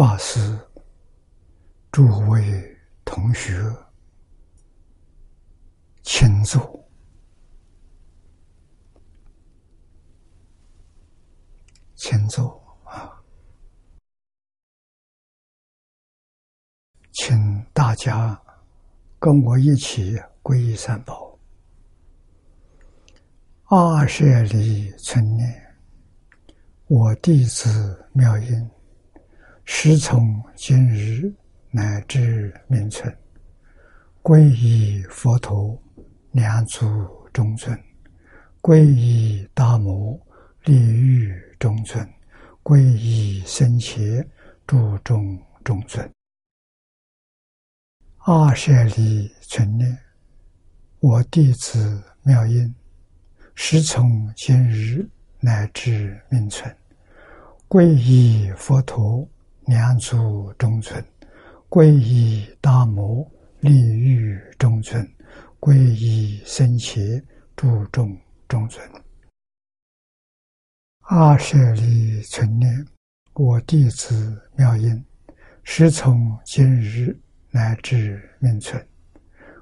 法师、诸位同学，请坐，请坐啊！请大家跟我一起皈依三宝。二舍里存念，我弟子妙音。时从今日乃至命存，皈依佛陀，两足中尊；皈依大摩，利欲中尊；皈依僧伽，注中中尊。二舍利存念，我弟子妙音，时从今日乃至命存，皈依佛陀。两足中尊，皈依大摩利欲中尊，皈依僧伽注重中尊。阿舍利存念，我弟子妙音，时从今日乃至命存，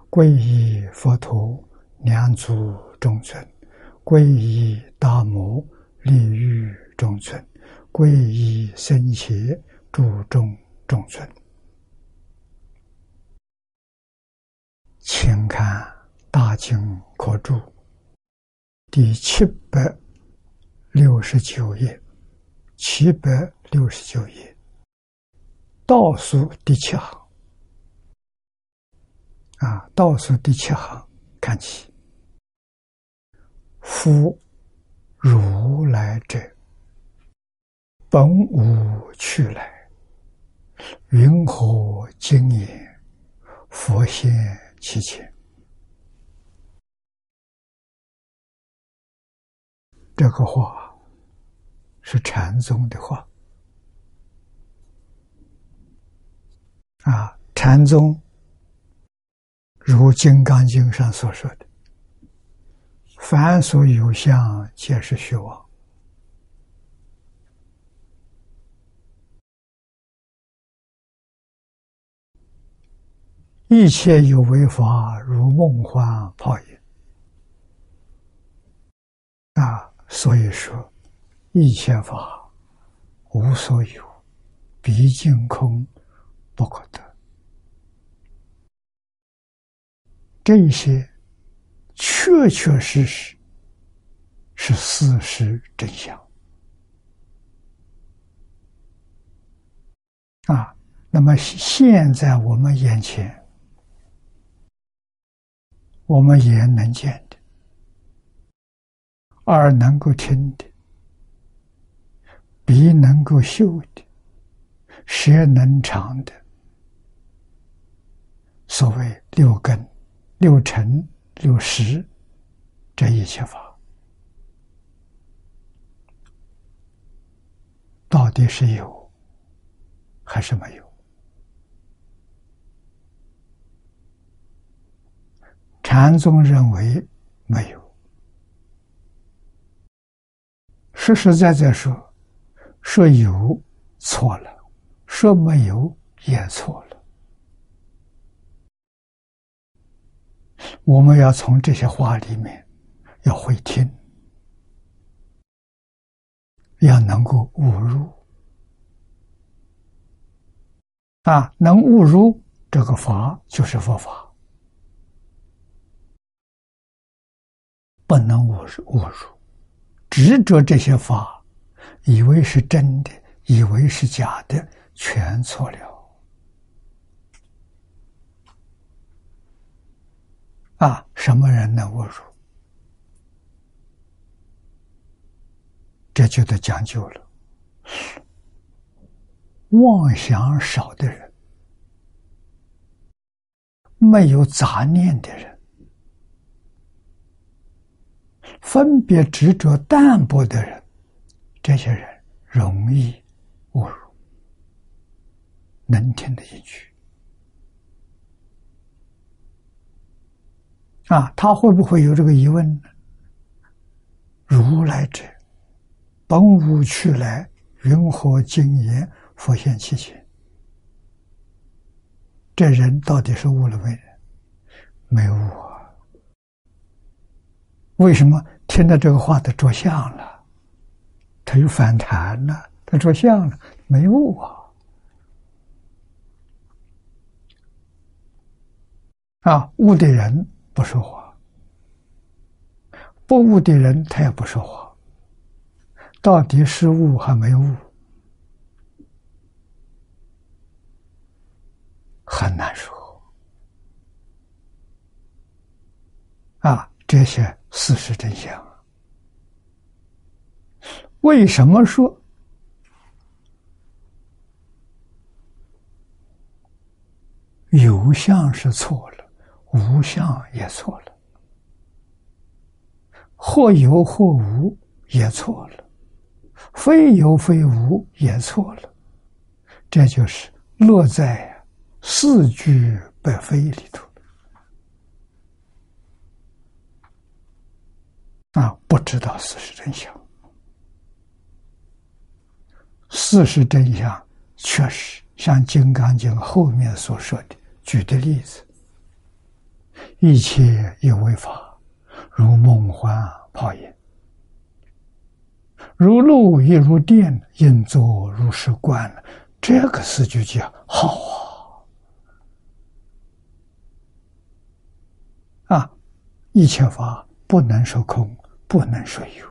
皈依佛陀两足中尊，皈依大摩利欲中尊，皈依僧伽。注重众尊，请看《大经可注》第七百六十九页，七百六十九页。倒数第七行。啊，倒数第七行看起，夫如来者，本无去来。云何经言？佛现其前。这个话是禅宗的话啊！禅宗如《金刚经》上所说的：“凡所有相，皆是虚妄。”一切有为法，如梦幻泡影啊！所以说，一切法无所有，毕竟空，不可得。这些确确实实是事实真相啊！那么现在我们眼前。我们眼能见的，耳能够听的，鼻能够嗅的，舌能尝的，所谓六根、六尘、六识，这一切法，到底是有还是没有？禅宗认为没有，实实在在说，说有错了，说没有也错了。我们要从这些话里面要会听，要能够悟入啊，能悟入这个法就是佛法。不能误入，误入，执着这些法，以为是真的，以为是假的，全错了。啊，什么人能误入？这就得讲究了。妄想少的人，没有杂念的人。分别执着淡薄的人，这些人容易误入。能听得进去啊？他会不会有这个疑问呢？如来者，本无去来，云何经言佛现其前？这人到底是悟了没？没悟啊！为什么听到这个话他着相了？他又反弹了，他着相了，没悟啊！啊，悟的人不说话，不悟的人他也不说话，到底是悟还没悟？很难说啊！这些事实真相，为什么说？有相是错了，无相也错了，或有或无也错了，非有非无也错了，这就是落在。四句百非里头。啊，不知道事实真相。事实真相确实像《金刚经》后面所说的，举的例子：一切有为法，如梦幻泡影；如露亦如电，应作如是观。这个四句叫好啊。啊，一切法不能说空，不能说有，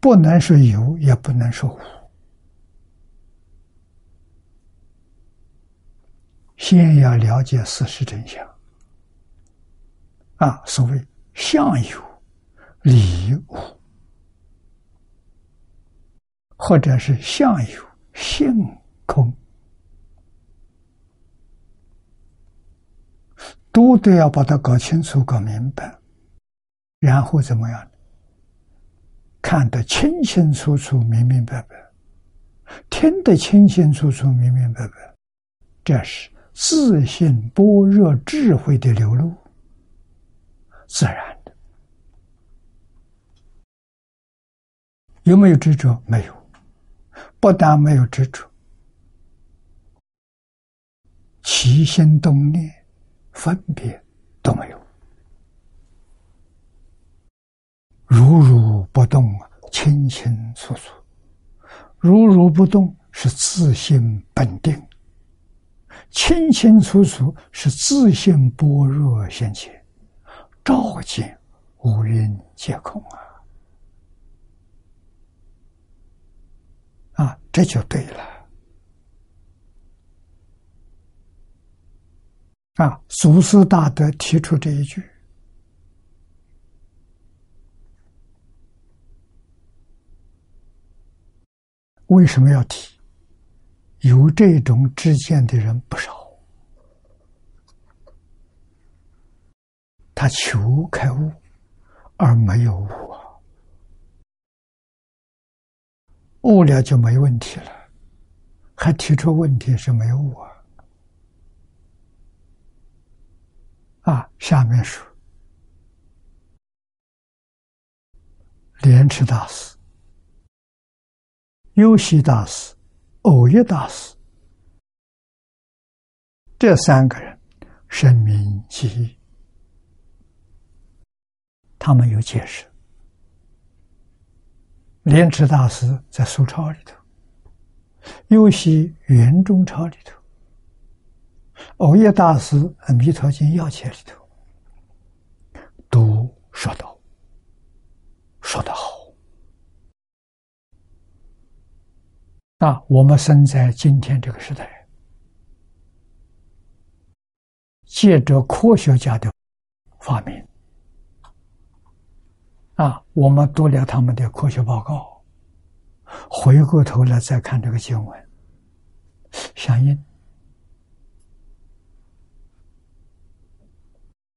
不能说有，也不能说无。先要了解事实真相。啊，所谓相有，理无，或者是相有。性空，都得要把它搞清楚、搞明白，然后怎么样？看得清清楚楚、明明白白，听得清清楚楚、明明白白，这是自信般若智慧的流露，自然的。有没有执着？没有。不但没有执着，起心动念、分别都没有，如如不动，清清楚楚；如如不动是自性本定，清清楚楚是自信般若现前，照见五蕴皆空啊。啊，这就对了。啊，祖师大德提出这一句，为什么要提？有这种知见的人不少，他求开悟而没有悟。悟了就没问题了，还提出问题是没悟啊！啊，下面说，莲池大师、优西大师、偶一大师。这三个人，声名记忆，他们有解释。莲池大师在苏钞里头，尤其圆中钞里头，欧耶大师《弥陀经要解》里头，都说到，说得好。那我们生在今天这个时代，借着科学家的发明。啊，我们读了他们的科学报告，回过头来再看这个经文，相应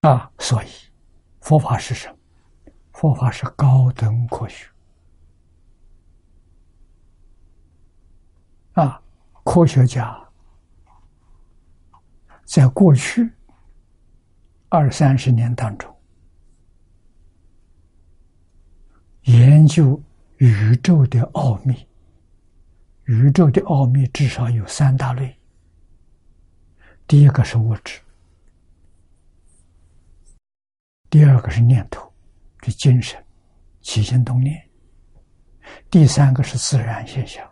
啊，所以佛法是什么？佛法是高等科学啊！科学家在过去二三十年当中。研究宇宙的奥秘。宇宙的奥秘至少有三大类。第一个是物质，第二个是念头，是精神起心动念，第三个是自然现象。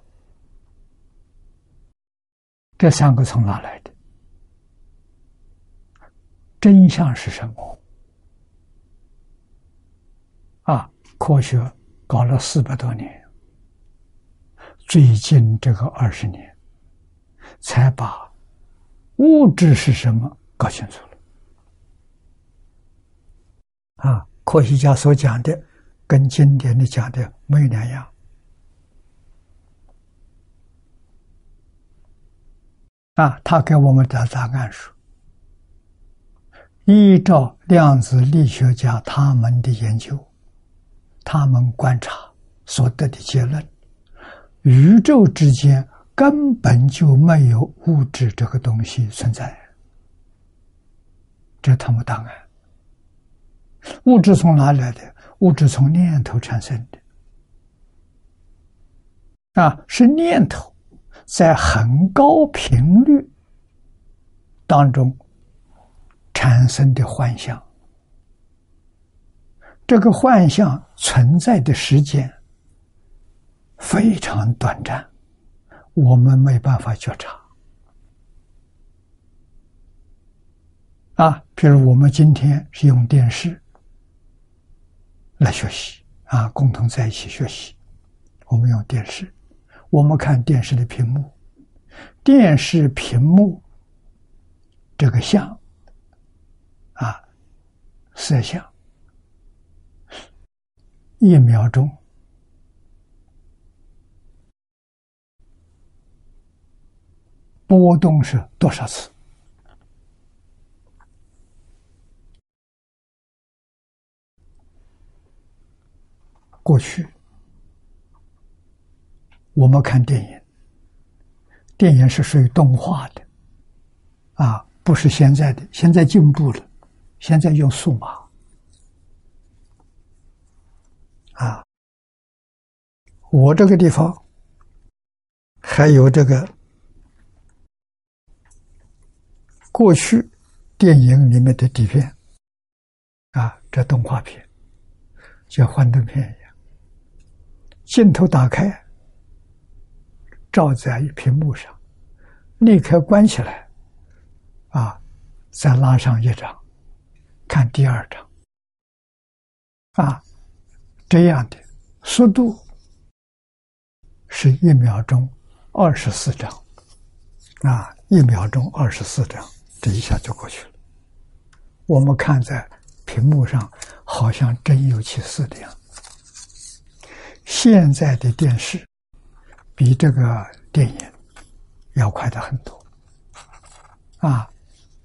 这三个从哪来的？真相是什么？啊，科学搞了四百多年。最近这个二十年，才把物质是什么搞清楚了。啊，科学家所讲的跟经典的讲的没有两样。啊，他给我们的答案说：依照量子力学家他们的研究，他们观察所得的结论。宇宙之间根本就没有物质这个东西存在，这他们答案。物质从哪来的？物质从念头产生的，啊，是念头在很高频率当中产生的幻象，这个幻象存在的时间。非常短暂，我们没办法觉察。啊，比如我们今天是用电视来学习，啊，共同在一起学习。我们用电视，我们看电视的屏幕，电视屏幕这个像，啊，摄像，一秒钟。波动是多少次？过去我们看电影，电影是属于动画的，啊，不是现在的。现在进步了，现在用数码，啊，我这个地方还有这个。过去电影里面的底片啊，这动画片叫幻灯片，镜头打开，照在屏幕上，立刻关起来，啊，再拉上一张，看第二张，啊，这样的速度是一秒钟二十四张，啊，一秒钟二十四张。这一下就过去了。我们看在屏幕上，好像真有其事的样子。现在的电视比这个电影要快的很多。啊，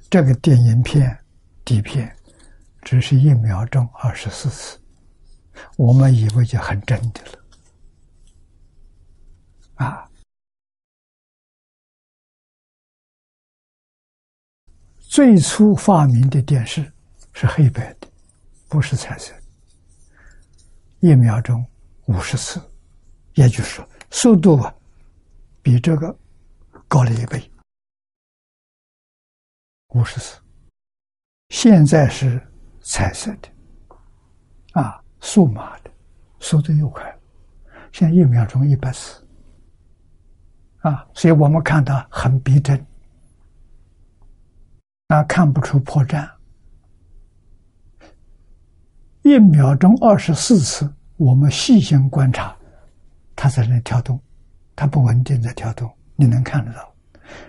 这个电影片底片只是一秒钟二十四次，我们以为就很真的了。啊。最初发明的电视是黑白的，不是彩色。一秒钟五十次，也就是速度啊，比这个高了一倍，五十次。现在是彩色的，啊，数码的，速度又快了，现在一秒钟一百次，啊，所以我们看到很逼真。那看不出破绽，一秒钟二十四次，我们细心观察，它在那跳动，它不稳定在跳动，你能看得到。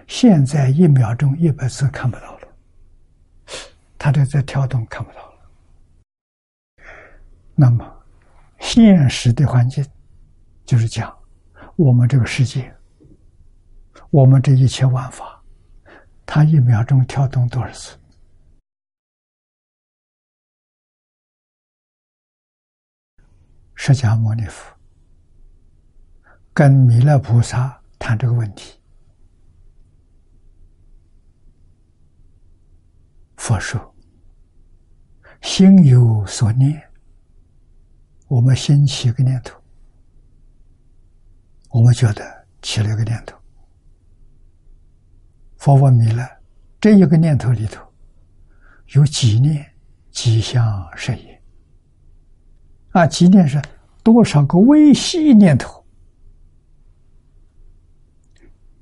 现在一秒钟一百次看不到了，它这在跳动看不到了。那么，现实的环境就是讲，我们这个世界，我们这一切万法。它一秒钟跳动多少次？释迦牟尼佛跟弥勒菩萨谈这个问题，佛说：“心有所念，我们先起个念头，我们觉得起了一个念头，佛问弥勒，这一个念头里头有几念吉祥事业？啊，几念是多少个微细念头？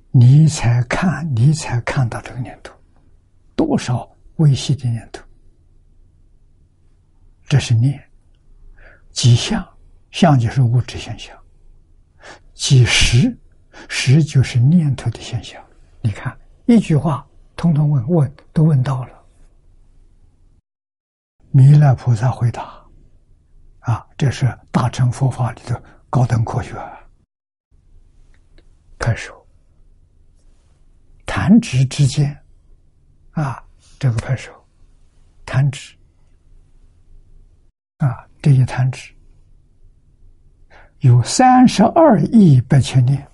你才看，你才看到这个念头，多少微细的念头？这是念，几相，相就是物质现象，几时，时就是念头的现象。你看，一句话，通通问问都问到了。弥勒菩萨回答：“啊，这是大乘佛法里的高等科学。”拍手。弹指之间，啊，这个拍手，弹指，啊，这一弹指有三十二亿八千年，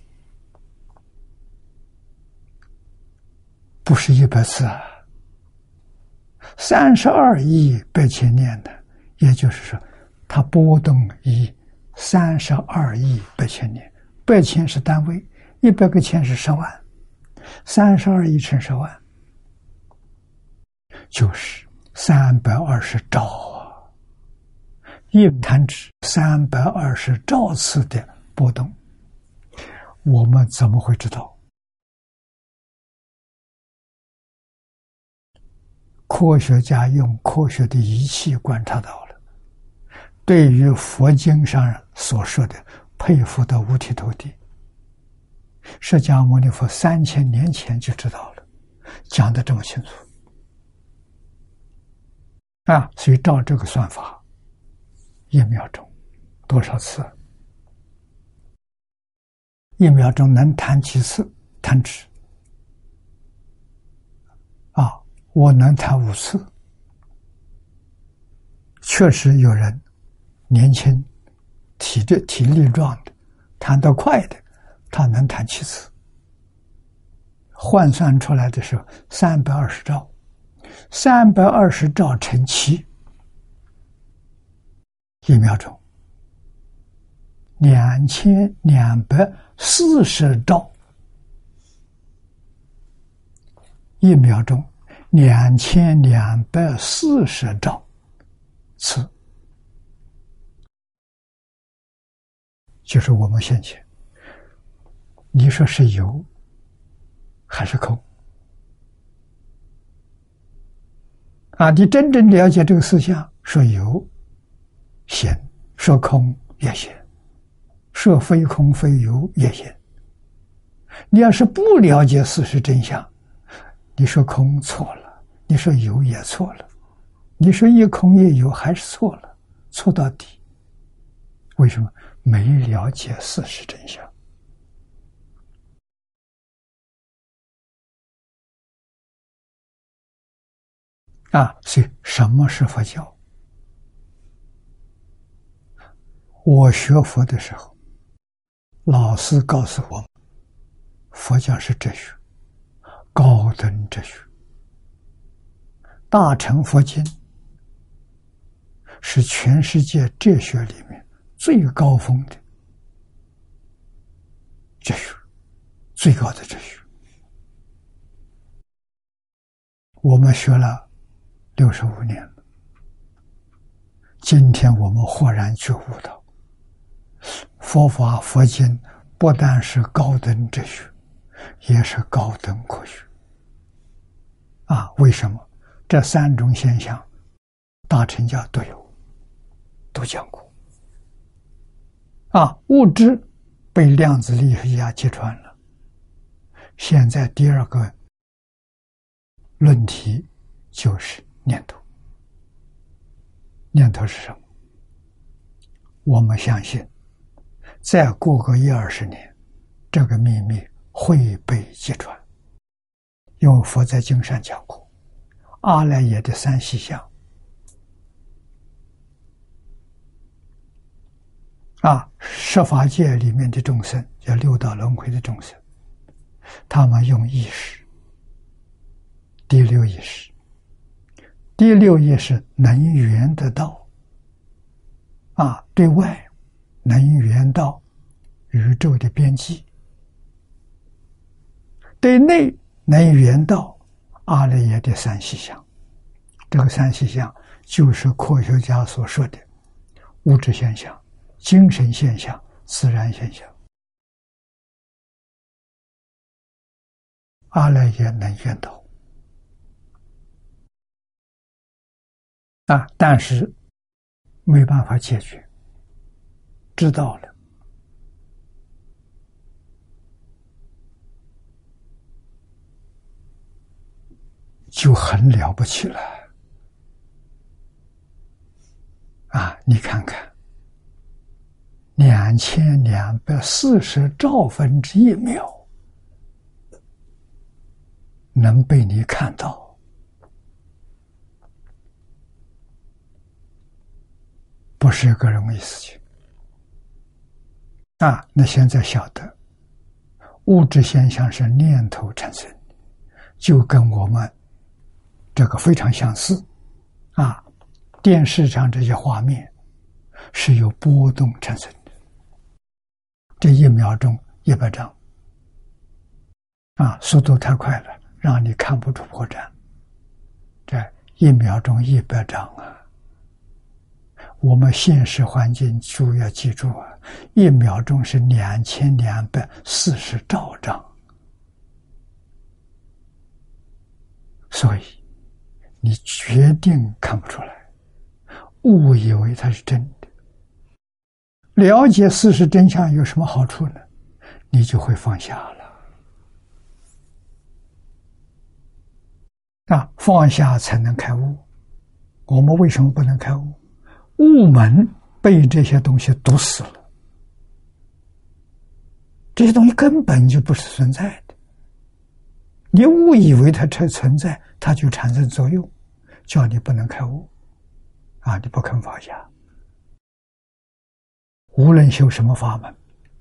不是一百次啊，三十二亿八千年的，也就是说，它波动以三十二亿八千年，八千是单位，一百个千是十万。三十二亿乘十万，就是三百二十兆啊！一弹指三百二十兆次的波动，我们怎么会知道？科学家用科学的仪器观察到，对于佛经上所说的佩服的五体投地。释迦牟尼佛三千年前就知道了，讲的这么清楚啊！所以照这个算法，一秒钟多少次？一秒钟能弹几次弹指？啊，我能弹五次。确实有人年轻、体质体力壮的，弹得快的。他能弹七次，换算出来的时候三百二十兆，三百二十兆乘七，一秒钟。两千两百四十兆，一秒钟两千两百四十兆次，就是我们现前。你说是有还是空？啊，你真正了解这个思想，说有显，说空也显，说非空非有也显。你要是不了解事实真相，你说空错了，你说有也错了，你说一空一有还是错了，错到底。为什么？没了解事实真相。啊，所以什么是佛教？我学佛的时候，老师告诉我，佛教是哲学，高等哲学，大乘佛经是全世界哲学里面最高峰的哲学，最高的哲学。我们学了。六十五年了，今天我们豁然觉悟到，佛法佛经不但是高等哲学，也是高等科学。啊，为什么？这三种现象，大乘教都有，都讲过。啊，物质被量子力学家揭穿了。现在第二个论题就是。念头，念头是什么？我们相信，再过个一二十年，这个秘密会被揭穿。因为佛在经上讲过，阿赖耶的三细相啊，十法界里面的众生，叫六道轮回的众生，他们用意识，第六意识。第六意识能缘得到，啊，对外能缘到宇宙的边际，对内能圆到阿赖耶的三细相。这个三细相就是科学家所说的物质现象、精神现象、自然现象。阿赖耶能见到啊，但是没办法解决。知道了，就很了不起了啊！你看看，两千两百四十兆分之一秒能被你看到，不是个容易事情。啊，那现在晓得，物质现象是念头产生的，就跟我们这个非常相似。啊，电视上这些画面是由波动产生的，这一秒钟一百张，啊，速度太快了，让你看不出破绽。这一秒钟一百张啊！我们现实环境就要记住啊，一秒钟是两千两百四十兆张，所以你决定看不出来，误以为它是真的。了解事实真相有什么好处呢？你就会放下了。啊，放下才能开悟。我们为什么不能开悟？悟门被这些东西堵死了，这些东西根本就不是存在的。你误以为它才存在，它就产生作用，叫你不能开悟，啊，你不肯放下。无论修什么法门，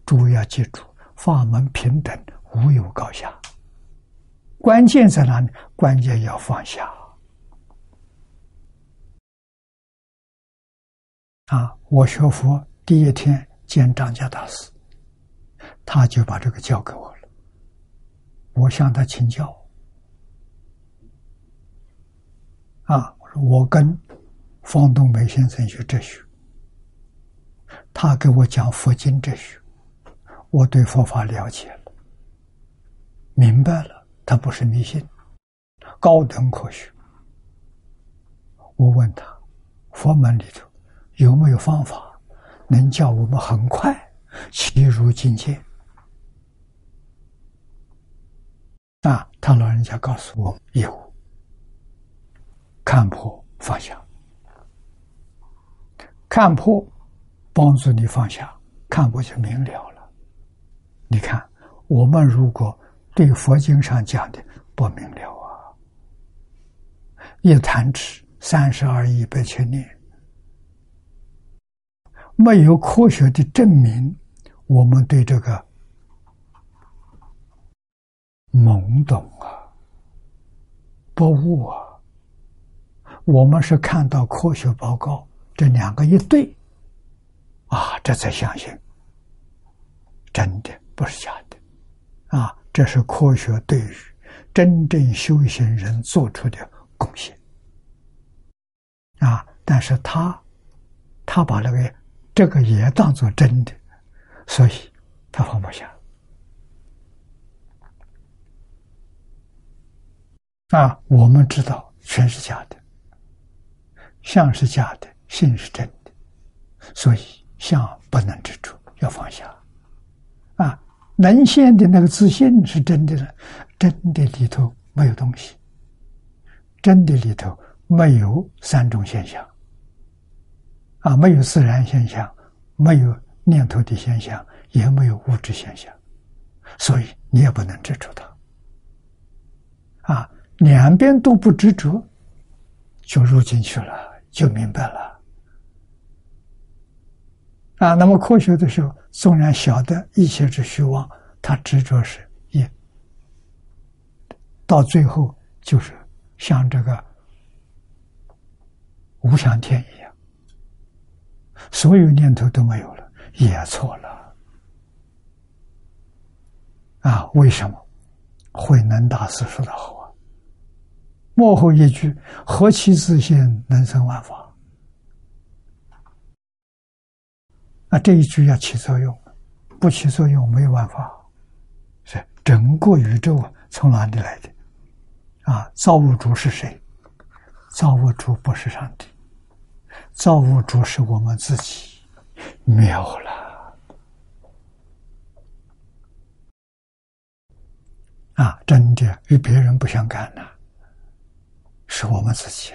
诸位要记住，法门平等，无有高下。关键在哪里？关键要放下。啊！我学佛第一天见张家大师，他就把这个教给我了。我向他请教。啊，我跟方东梅先生学哲学，他给我讲佛经哲学，我对佛法了解了，明白了，他不是迷信，高等科学。我问他，佛门里头。有没有方法能叫我们很快进入境界？啊，他老人家告诉我有，看破放下，看破帮助你放下，看破就明了了。你看，我们如果对佛经上讲的不明了啊，一弹指三十二亿八千年。没有科学的证明，我们对这个懵懂啊、不悟啊，我们是看到科学报告这两个一对，啊，这才相信真的不是假的，啊，这是科学对于真正修行人做出的贡献，啊，但是他他把那个。这个也当做真的，所以他放不下。啊，我们知道全是假的，相是假的，性是真的，所以相不能执着，要放下。啊，能现的那个自信是真的了，真的里头没有东西，真的里头没有三种现象。啊，没有自然现象，没有念头的现象，也没有物质现象，所以你也不能执着它。啊，两边都不执着，就入进去了，就明白了。啊，那么科学的时候，纵然晓得一切之虚妄，他执着是也，到最后就是像这个无想天一样。所有念头都没有了，也错了。啊，为什么？慧能大师说的好啊，幕后一句“何其自信，能生万法”。啊，这一句要起作用，不起作用没有办法。是整个宇宙，从哪里来的？啊，造物主是谁？造物主不是上帝，造物主是我们自己。妙了！啊，真的与别人不相干呐，是我们自己。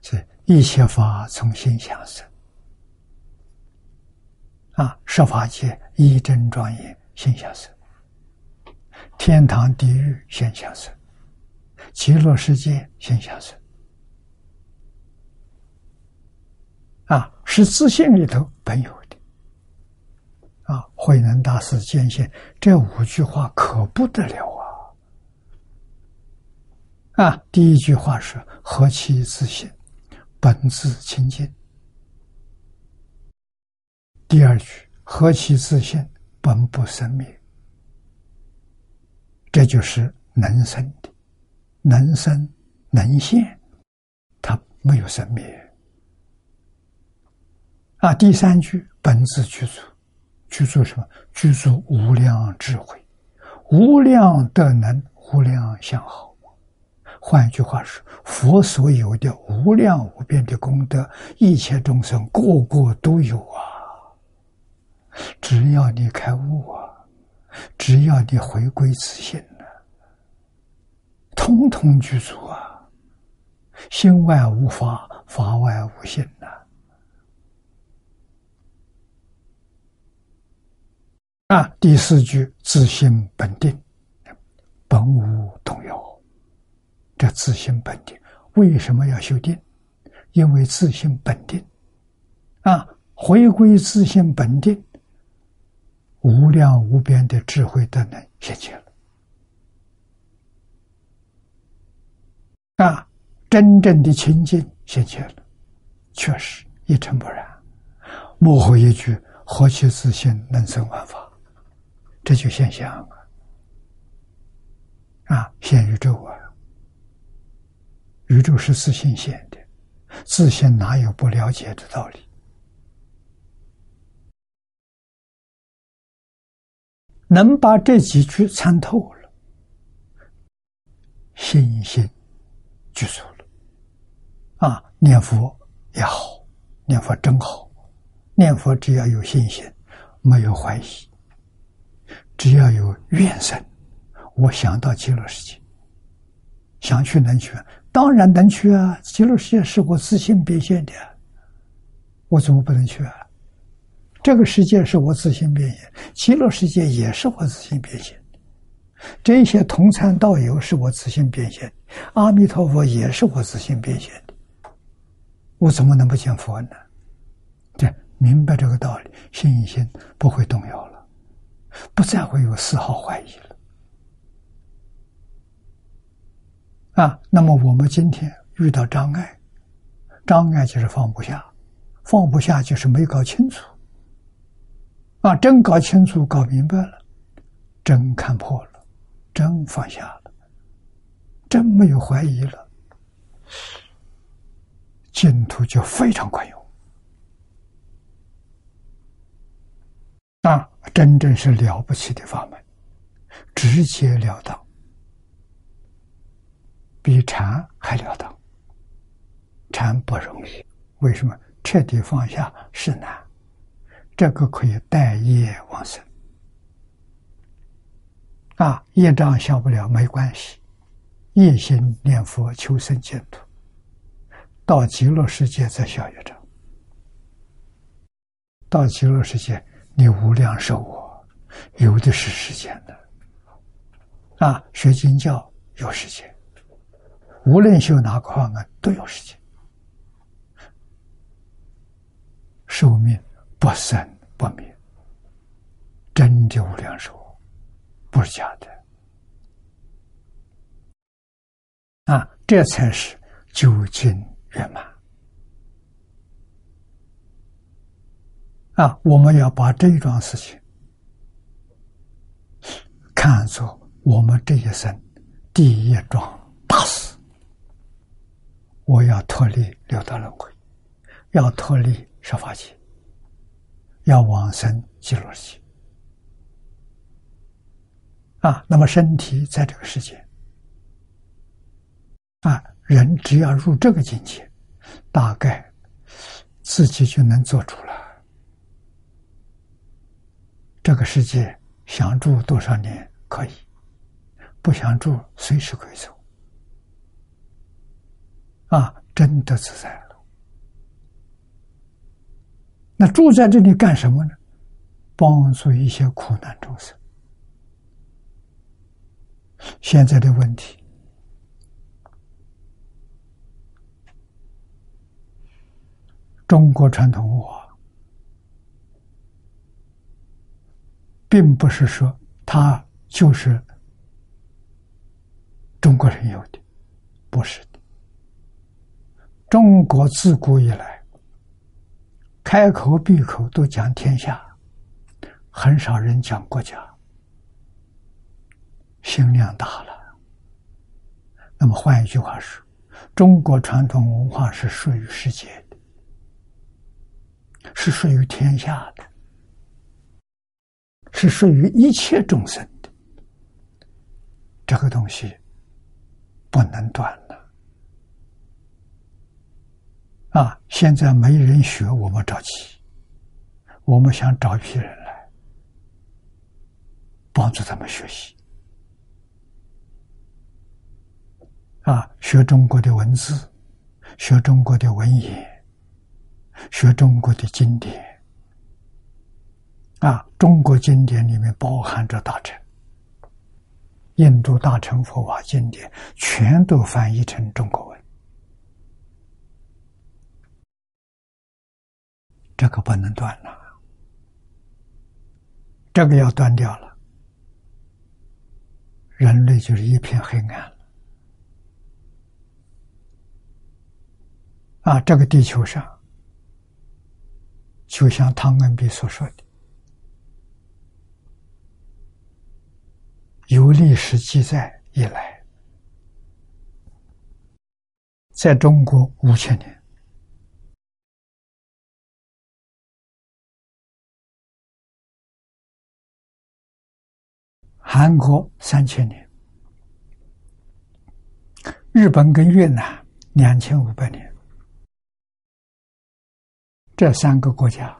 所以一切法从心想生。啊，设法界一真庄严心想生，天堂地狱心想生，极乐世界心想生。啊，是自信里头本有的。啊，慧能大师坚信这五句话可不得了啊！啊，第一句话是“何其自信，本自清净”。第二句“何其自信，本不生灭”。这就是能生的，能生能现，它没有生灭。啊，第三句本自具足，具足什么？具足无量智慧，无量德能，无量相好。换一句话说，佛所有的无量无边的功德，一切众生个个都有啊。只要你开悟啊，只要你回归自信呢，通通具足啊。心外无法，法外无心呐。啊，第四句自性本定，本无动摇。这自性本定，为什么要修定？因为自性本定，啊，回归自性本定，无量无边的智慧都能现前了。啊，真正的清净现前了，确实一尘不染。幕后一句：何其自信，能生万法。这就现象啊！啊，现宇宙啊！宇宙是自信现的，自信哪有不了解的道理？能把这几句参透了，信心具足了。啊，念佛也好，念佛真好，念佛只要有信心，没有怀疑。只要有愿神，我想到极乐世界，想去能去，当然能去啊！极乐世界是我自信变现的，我怎么不能去啊？这个世界是我自行变现，极乐世界也是我自行变现这些同参道友是我自行变现阿弥陀佛也是我自行变现的，我怎么能不见佛呢？这明白这个道理，信一心不会动摇了。不再会有丝毫怀疑了啊！那么我们今天遇到障碍，障碍就是放不下，放不下就是没搞清楚啊！真搞清楚、搞明白了，真看破了，真放下了，真没有怀疑了，净土就非常管用。啊，真正是了不起的法门，直截了当，比禅还了当。禅不容易，为什么？彻底放下是难，这个可以待业往生。啊，业障消不了没关系，一心念佛求生净土，到极乐世界再消业障，到极乐世界。你无量寿我，有的是时间的，啊，学经教有时间，无论修哪个法门都有时间，寿命不生不灭，真的无量寿，不是假的，啊，这才是究竟圆满。啊，我们要把这一桩事情看作我们这一生第一桩大事。我要脱离六道轮回，要脱离十法界，要往生极乐世界。啊，那么身体在这个世界，啊，人只要入这个境界，大概自己就能做主了。这个世界想住多少年可以，不想住随时可以走。啊，真的自在了。那住在这里干什么呢？帮助一些苦难众生。现在的问题，中国传统文化，并不是说它就是中国人有的，不是的。中国自古以来，开口闭口都讲天下，很少人讲国家。心量大了，那么换一句话说，中国传统文化是属于世界的，是属于天下的，是属于一切众生的。这个东西不能断了啊！现在没人学，我们着急，我们想找一批人来帮助他们学习。啊，学中国的文字，学中国的文言，学中国的经典。啊，中国经典里面包含着大乘，印度大乘佛法经典全都翻译成中国文，这个不能断了，这个要断掉了，人类就是一片黑暗。啊，这个地球上，就像汤恩比所说的，有历史记载以来，在中国五千年，韩国三千年，日本跟越南两千五百年。这三个国家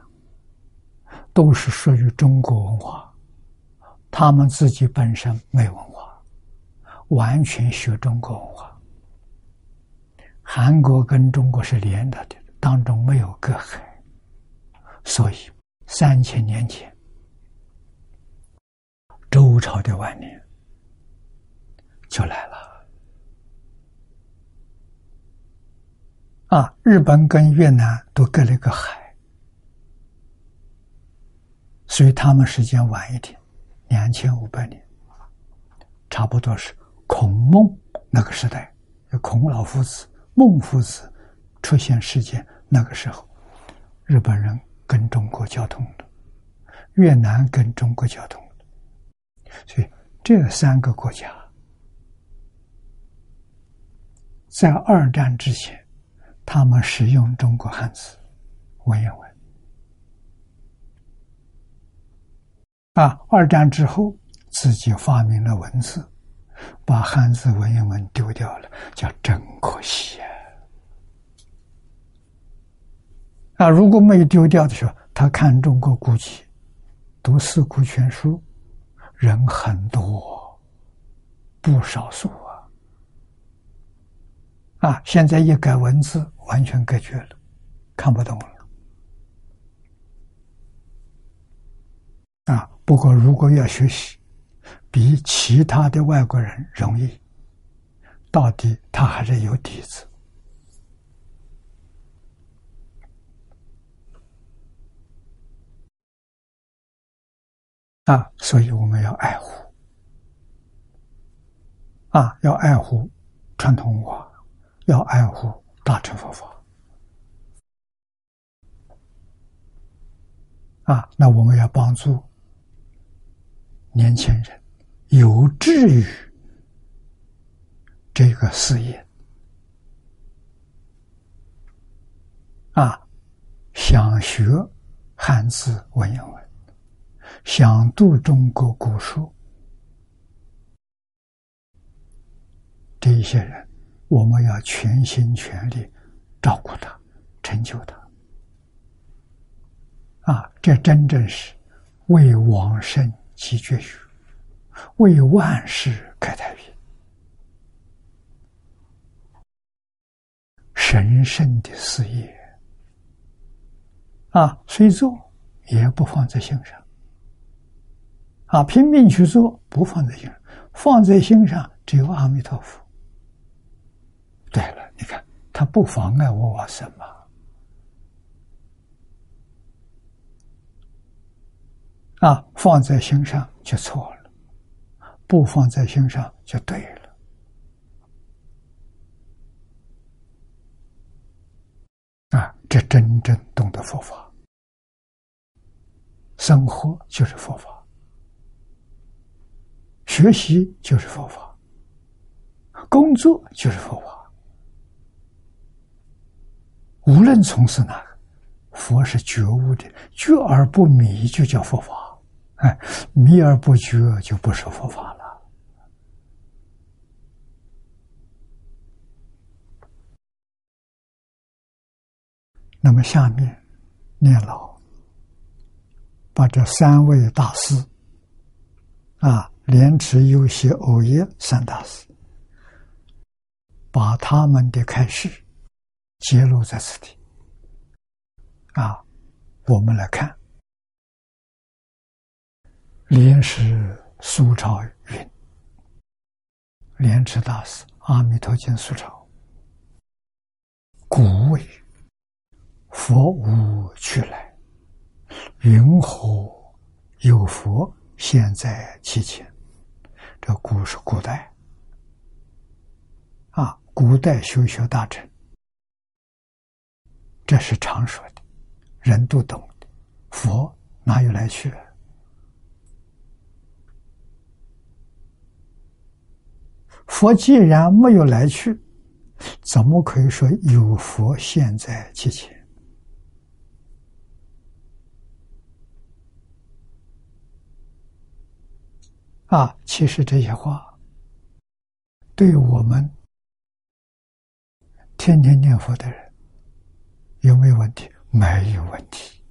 都是属于中国文化，他们自己本身没文化，完全学中国文化。韩国跟中国是连着的，当中没有隔阂，所以三千年前周朝的晚年就来了。啊，日本跟越南都隔了一个海，所以他们时间晚一点，两千五百年，差不多是孔孟那个时代，孔老夫子、孟夫子出现世界那个时候，日本人跟中国交通的，越南跟中国交通，所以这三个国家在二战之前。他们使用中国汉字文言文啊，二战之后自己发明了文字，把汉字文言文丢掉了，叫真可惜啊！啊，如果没有丢掉的时候，他看中国古籍，读《四库全书》，人很多，不少数。啊！啊现在一改文字，完全隔绝了，看不懂了。啊！不过如果要学习，比其他的外国人容易，到底他还是有底子。啊！所以我们要爱护，啊，要爱护传统文化。要爱护大乘佛法啊！那我们要帮助年轻人有志于这个事业啊，想学汉字文言文，想读中国古书，这一些人，我们要全心全力照顾他，成就他。啊，这真正是为往生祈绝学，为万世开太平，神圣的事业啊！虽做也不放在心上，啊，拼命去做不放在心上，放在心上只有阿弥陀佛。对了，你看他不妨碍我往生嘛。啊，放在心上就错了，不放在心上就对了。啊，这真正懂得佛法，生活就是佛法，学习就是佛法，工作就是佛法，无论从事哪个，佛是觉悟的，觉而不迷，就叫佛法。哎，迷而不觉就不是佛法了。那么下面念老，把这三位大师啊，莲池、游戏、欧耶三大师，把他们的开始揭露在此地啊，我们来看。莲师苏朝云：“莲池大师，《阿弥陀经》苏朝，古谓佛无去来，云何有佛现，在其前？这古是古代啊，古代修学大臣，这是常说的，人都懂的。佛哪有来去？”佛既然没有来去，怎么可以说有佛现在其前？啊，其实这些话对我们天天念佛的人有没有问题？没有问题。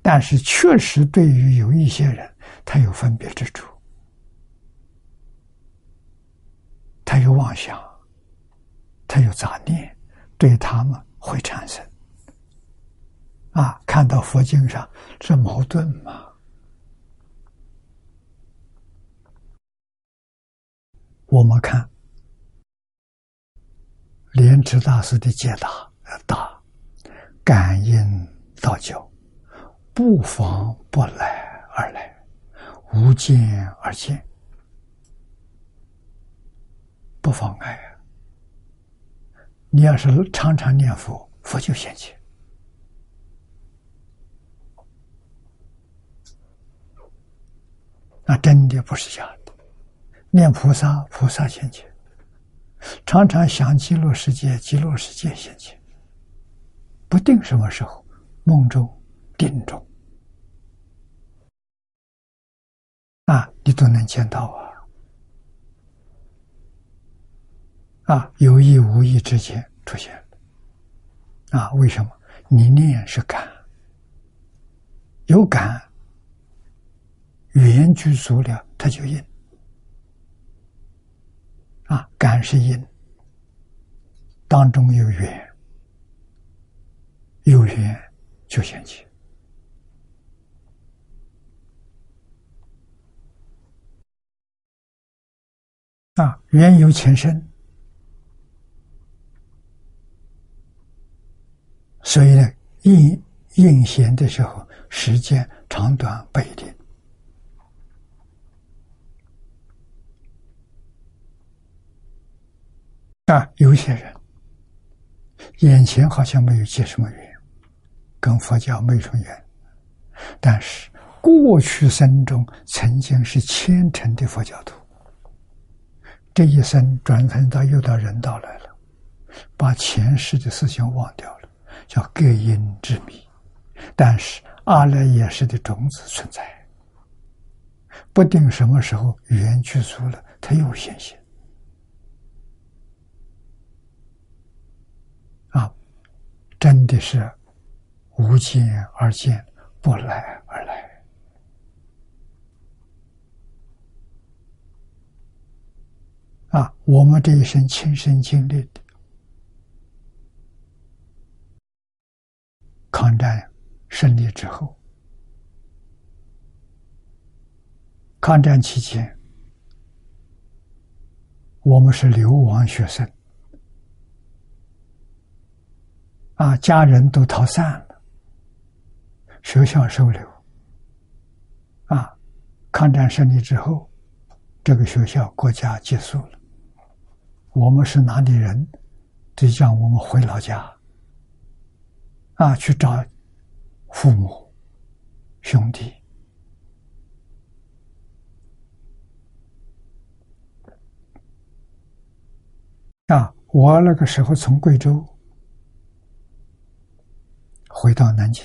但是确实对于有一些人，他有分别之处。他有妄想，他有杂念，对他们会产生啊！看到佛经上这矛盾吗？我们看莲池大师的解答：答，感应道教，不妨不来而来，无见而见。不妨碍！你要是常常念佛，佛就现前。那真的不是假的。念菩萨，菩萨现前；常常想极乐世界，极乐世界现前。不定什么时候，梦中、定中，啊，你都能见到啊。啊，有意无意之间出现，啊，为什么？你念是感，有感，缘具足了，它就应。啊，感是因，当中有缘，有缘就现起。啊，缘由前身。所以呢，应应现的时候，时间长短不一定。啊，有些人眼前好像没有结什么缘，跟佛教没什么缘，但是过去生中曾经是虔诚的佛教徒，这一生转生到又到人道来了，把前世的事情忘掉了，叫隔因之谜。但是阿赖耶识的种子存在，不定什么时候缘去除了，它又显现。啊，真的是无见而见，不来而来。啊，我们这一生亲身经历的抗战胜利之后，抗战期间，我们是流亡学生，啊，家人都逃散了，学校收留，啊，抗战胜利之后，这个学校国家结束了。我们是哪里人？就叫我们回老家，啊，去找父母、兄弟。啊，我那个时候从贵州回到南京，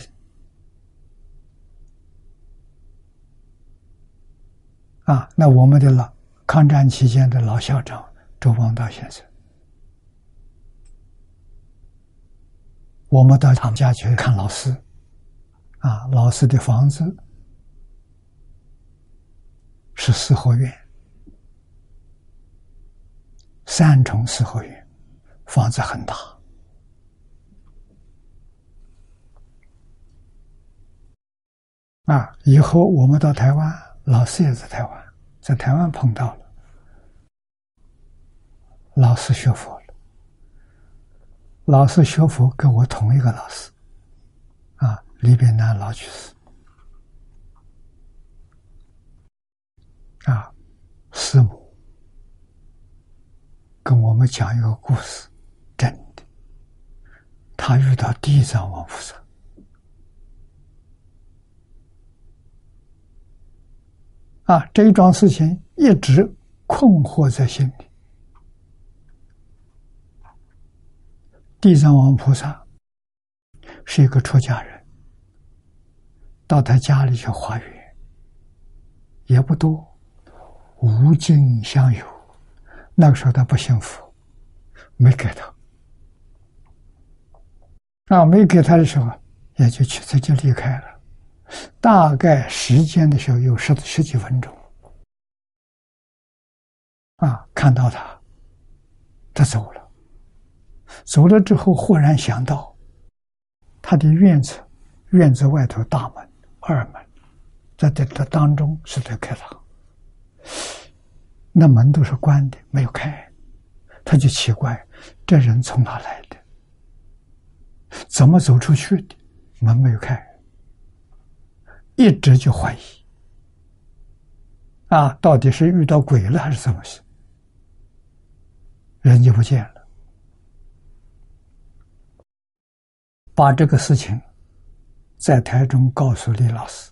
啊，那我们的老抗战期间的老校长。周邦道先生，我们到他们家去看老师，啊，老师的房子是四合院，三重四合院，房子很大。啊，以后我们到台湾，老师也在台湾，在台湾碰到了。老师学佛了，老师学佛跟我同一个老师，啊，李炳南老居士，啊，师母跟我们讲一个故事，真的，他遇到地藏王菩萨，啊，这一桩事情一直困惑在心里。地藏王菩萨是一个出家人，到他家里去化缘，也不多，无尽相有。那个时候他不幸福，没给他。啊，没给他的时候，也就去他就离开了。大概时间的时候有十十几分钟，啊，看到他，他走了。走了之后，忽然想到，他的院子，院子外头大门二门，在这这当中是在开堂，那门都是关的，没有开，他就奇怪，这人从哪来的？怎么走出去的？门没有开，一直就怀疑，啊，到底是遇到鬼了还是怎么事？人就不见了。把这个事情在台中告诉李老师，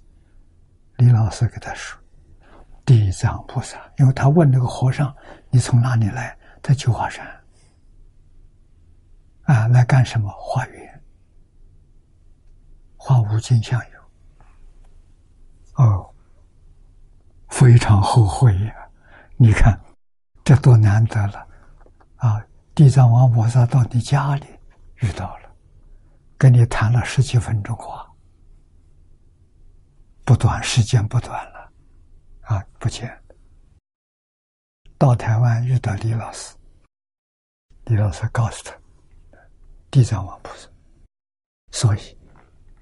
李老师给他说：“地藏菩萨，因为他问那个和尚，你从哪里来？在九华山啊，来干什么？化缘，化无尽相有。哦，非常后悔呀！你看，这多难得了啊！地藏王菩萨到你家里遇到了。”跟你谈了十几分钟话，不短时间不短了，啊，不见。到台湾遇到李老师，李老师告诉他，地藏王菩萨，所以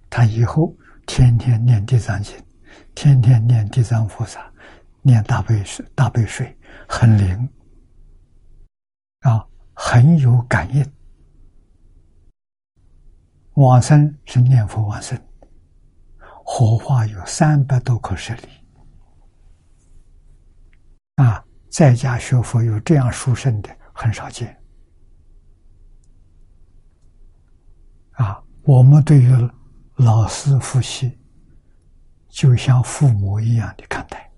他以后天天念地藏经，天天念地藏菩萨，念大悲水大悲水，很灵，啊，很有感应。往生是念佛往生，火化有三百多颗舍利啊！在家学佛有这样殊胜的很少见啊！我们对于老师复习就像父母一样的看待，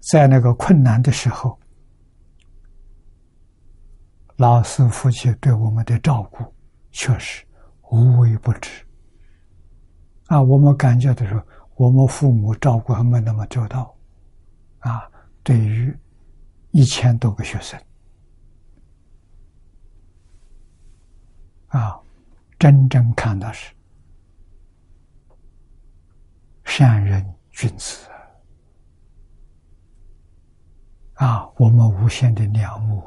在那个困难的时候，老师夫妻对我们的照顾确实无微不至。啊，我们感觉的时候，我们父母照顾还没那么周到。啊，对于一千多个学生，啊，真正看到是。善人君子啊，我们无限的仰慕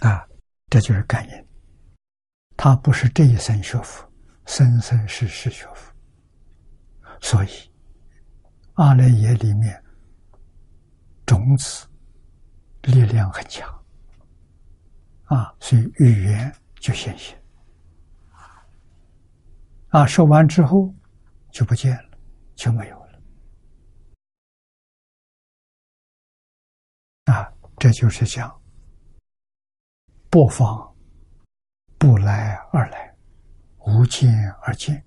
啊，这就是感应。他不是这一生学佛，生生世世学佛，所以阿赖耶里面种子力量很强啊，所以语言就显现。啊，说完之后就不见了，就没有了。啊，这就是讲不妨不来而来，无见而见，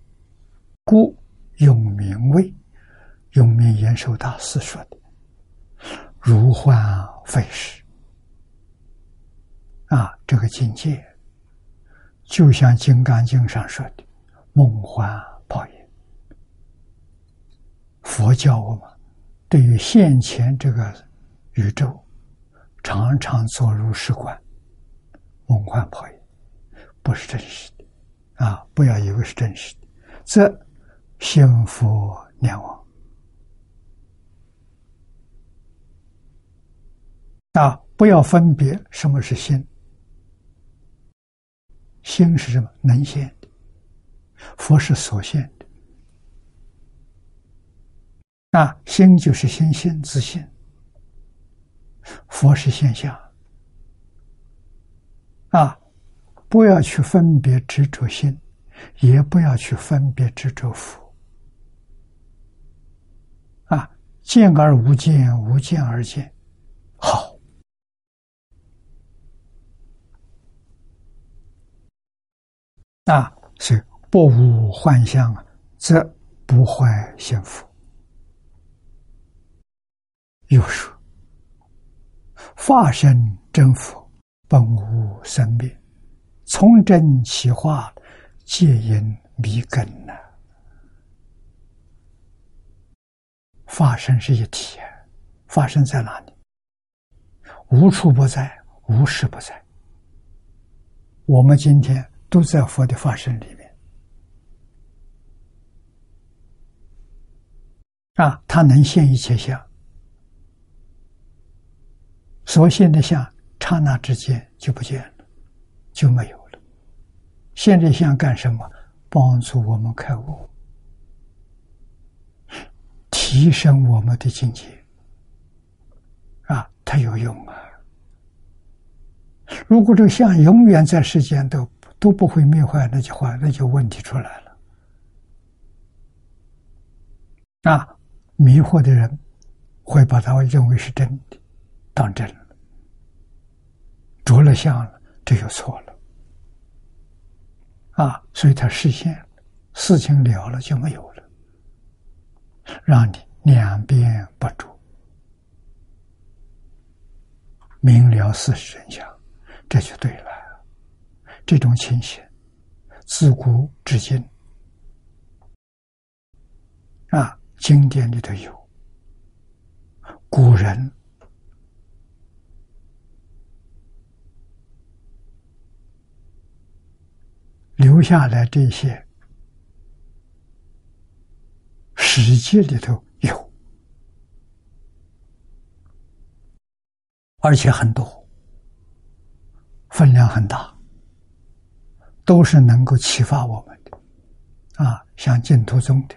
故永明为永明延寿大师说的“如幻非实”。啊，这个境界就像《金刚经》上说的。梦幻泡影，佛教我们对于现前这个宇宙，常常做如是观，梦幻泡影，不是真实的啊！不要以为是真实的，这心佛念往啊！不要分别什么是心，心是什么？能现。佛是所现的，那心就是心性自信。佛是现象，啊，不要去分别执着心，也不要去分别执着佛，啊，见而无见，无见而见，好，啊，是。不无幻象，则不坏幸福。又说：法身真佛，本无生灭，从真起化，皆因迷根呐。法身是一体，法身在哪里？无处不在，无时不在。我们今天都在佛的法身里。啊，他能现一切相，所现的相，刹那之间就不见了，就没有了。现这相干什么？帮助我们开悟，提升我们的境界。啊，它有用啊！如果这个相永远在世间都都不会灭坏，那就坏，那就问题出来了。啊。迷惑的人会把它认为是真的，当真了，着了相了，这就错了啊！所以他实现事情了了就没有了，让你两边不住，明了事实真相，这就对了。这种情形自古至今啊。经典里头有。古人。留下来这些。史记里头有，而且很多，分量很大，都是能够启发我们的。啊，像净土宗的。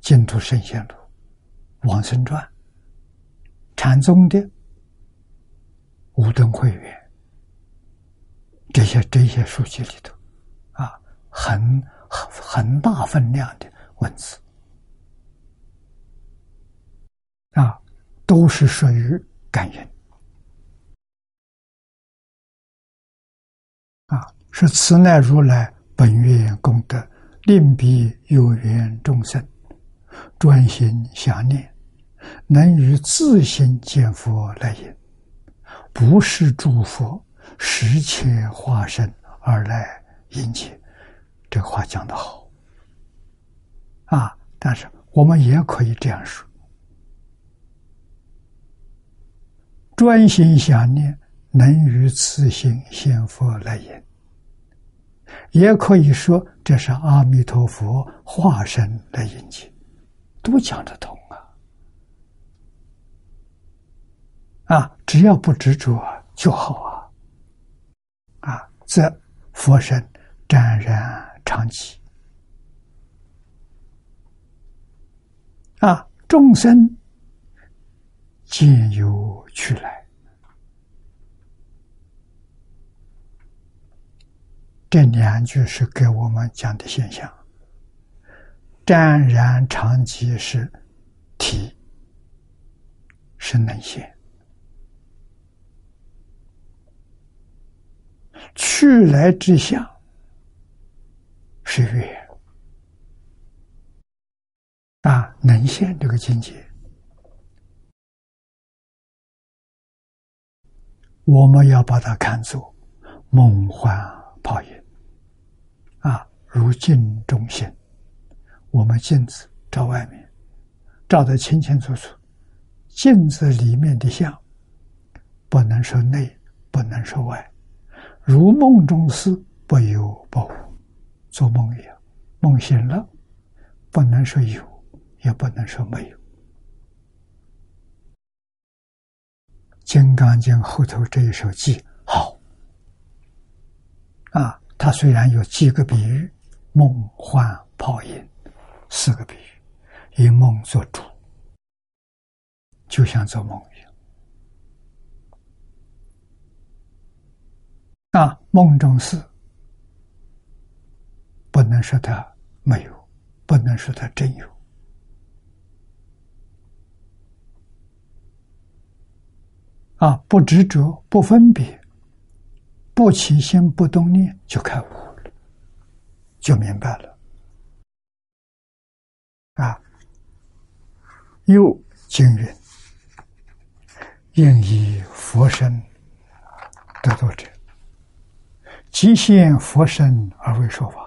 净土圣贤录、往生传、禅宗的五灯会员，这些这些书籍里头，啊，很很很大分量的文字，啊，都是属于感人啊。是此乃如来本愿功德，令彼有缘众生专心想念，能于自心见佛来也，不是诸佛实切化身而来迎接。这话讲得好啊！但是我们也可以这样说：专心想念，能于自心现佛来也。也可以说，这是阿弥陀佛化身来引起，都讲得通啊！啊，只要不执着就好啊！啊，则佛身湛然常寂，啊，众生皆有去来。这两句是给我们讲的现象：湛然常寂是体，是能现；去来之相是缘啊，能现这个境界，我们要把它看作梦幻泡影。啊，如镜中现，我们镜子照外面，照得清清楚楚。镜子里面的相，不能说内，不能说外，如梦中事，不有不无，做梦一样。梦醒了，不能说有，也不能说没有。《金刚经》后头这一首偈好啊。它虽然有几个比喻，梦幻泡影四个比喻，以梦做主，就像做梦一样。啊，梦中事不能说它没有，不能说它真有。啊，不执着，不分别。不起心不动念就开悟了，就明白了。啊！又经云：“应以佛身得度者，即现佛身而为说法。”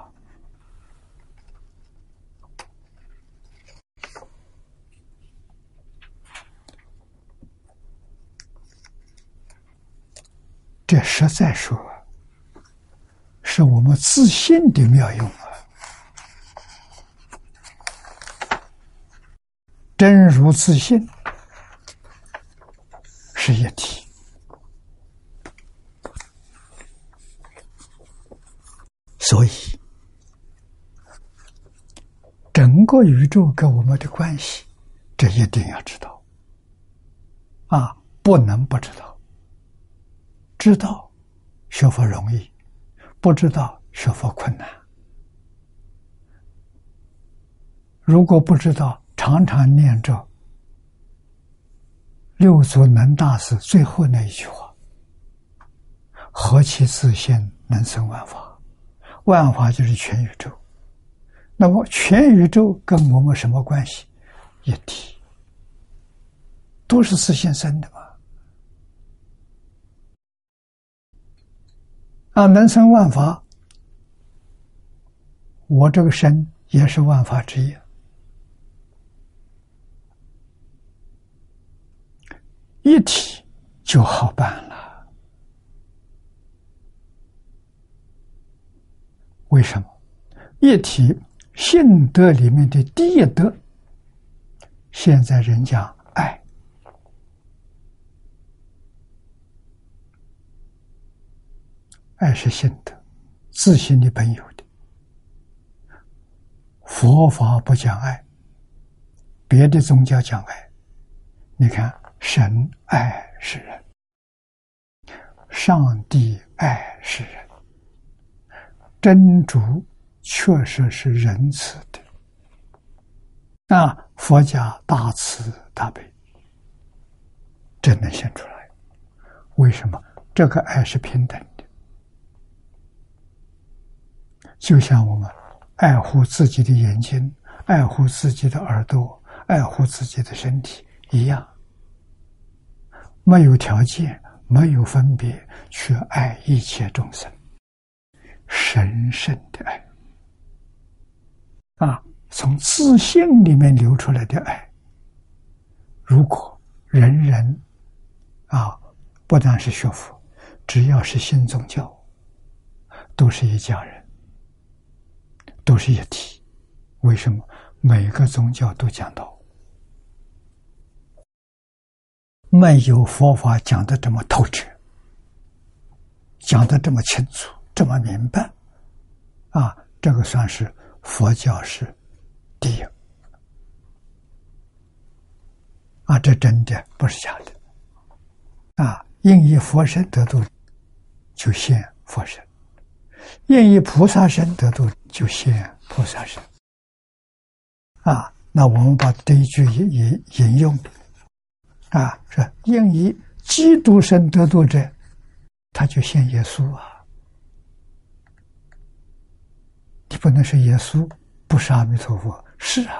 这实在说，是我们自信的妙用啊！真如自信是一体，所以整个宇宙跟我们的关系，这一定要知道啊，不能不知道。知道学佛容易，不知道学佛困难。如果不知道，常常念着六祖能大师最后那一句话：“何其自信，能生万法。”万法就是全宇宙。那么全宇宙跟我们什么关系？一体，都是自信生的嘛。啊，能生万法，我这个身也是万法之一，一体就好办了。为什么？一体性德里面的第一德，现在人讲爱。爱是性德，自信的本有的。佛法不讲爱，别的宗教讲爱。你看，神爱世人，上帝爱世人，真主确实是仁慈的。那佛家大慈大悲，真能显出来。为什么？这个爱是平等的。就像我们爱护自己的眼睛、爱护自己的耳朵、爱护自己的身体一样，没有条件、没有分别去爱一切众生，神圣的爱啊，从自信里面流出来的爱。如果人人啊，不但是学佛，只要是信宗教，都是一家人，都是一体。为什么？每个宗教都讲道，没有佛法讲的这么透彻，讲的这么清楚，这么明白。啊，这个算是佛教是第一。啊，这真的不是假的。啊，应以佛身得度，就现佛身；愿以菩萨身得度，就现菩萨身。啊，那我们把这一句引引引用，啊，是应以基督身得度者，他就现耶稣啊。你不能是耶稣，不是阿弥陀佛，是啊。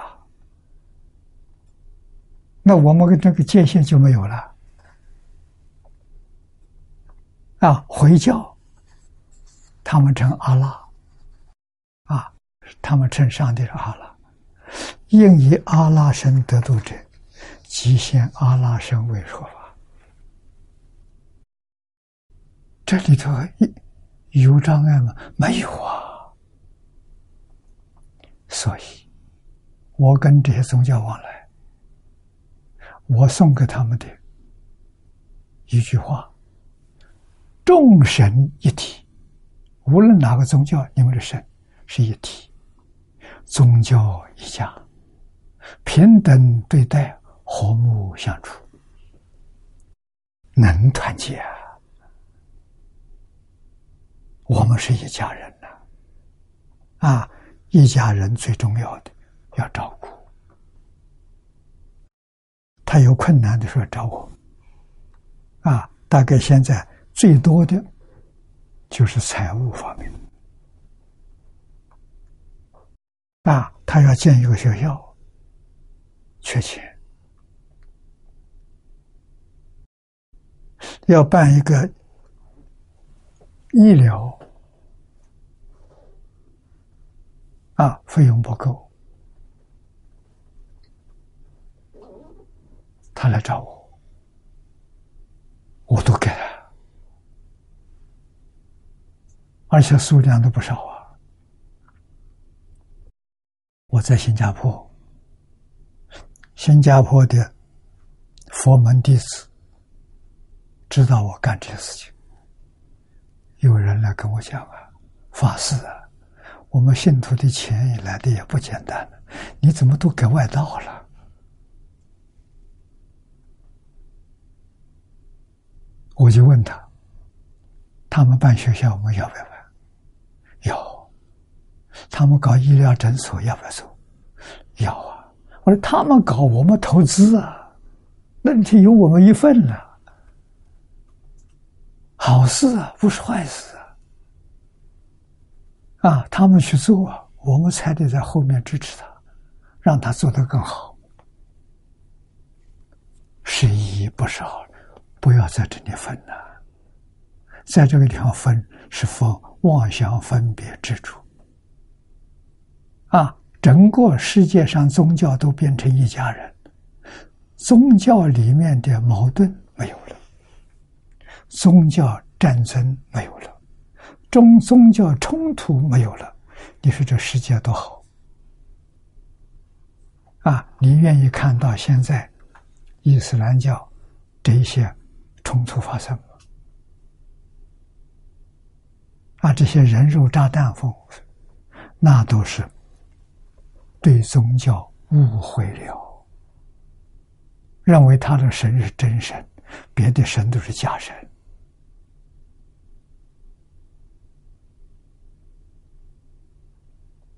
那我们跟这个界限就没有了啊！回教，他们称阿拉，啊，他们称上帝是阿拉，应以阿拉神得度者，即现阿拉身为说法。这里头有障碍吗？没有啊！所以，我跟这些宗教往来。我送给他们的一句话：“众神一体，无论哪个宗教，你们的神是一体，宗教一家，平等对待，和睦相处，能团结啊！我们是一家人呐，啊，一家人最重要的要照顾。”他有困难的时候找我，啊，大概现在最多的就是财务方面，啊，他要建一个学校，缺钱，要办一个医疗，啊，费用不够。他来找我，我都给了，而且数量都不少啊！我在新加坡，新加坡的佛门弟子知道我干这些事情，有人来跟我讲啊，法师啊，我们信徒的钱也来的也不简单，你怎么都给外道了？我就问他：“他们办学校，我们要不要办？要。他们搞医疗诊所，要不要做？要啊。我说他们搞，我们投资啊，那就有我们一份了。好事啊，不是坏事啊。啊，他们去做，我们才得在后面支持他，让他做得更好。是一不少。”不要在这里分了，在这个地方分是分妄想分别之处。啊，整个世界上宗教都变成一家人，宗教里面的矛盾没有了，宗教战争没有了，中宗教冲突没有了，你说这世界多好？啊，你愿意看到现在伊斯兰教这一些？冲突发生吗，啊，这些人肉炸弹风，那都是对宗教误会了，认为他的神是真神，别的神都是假神，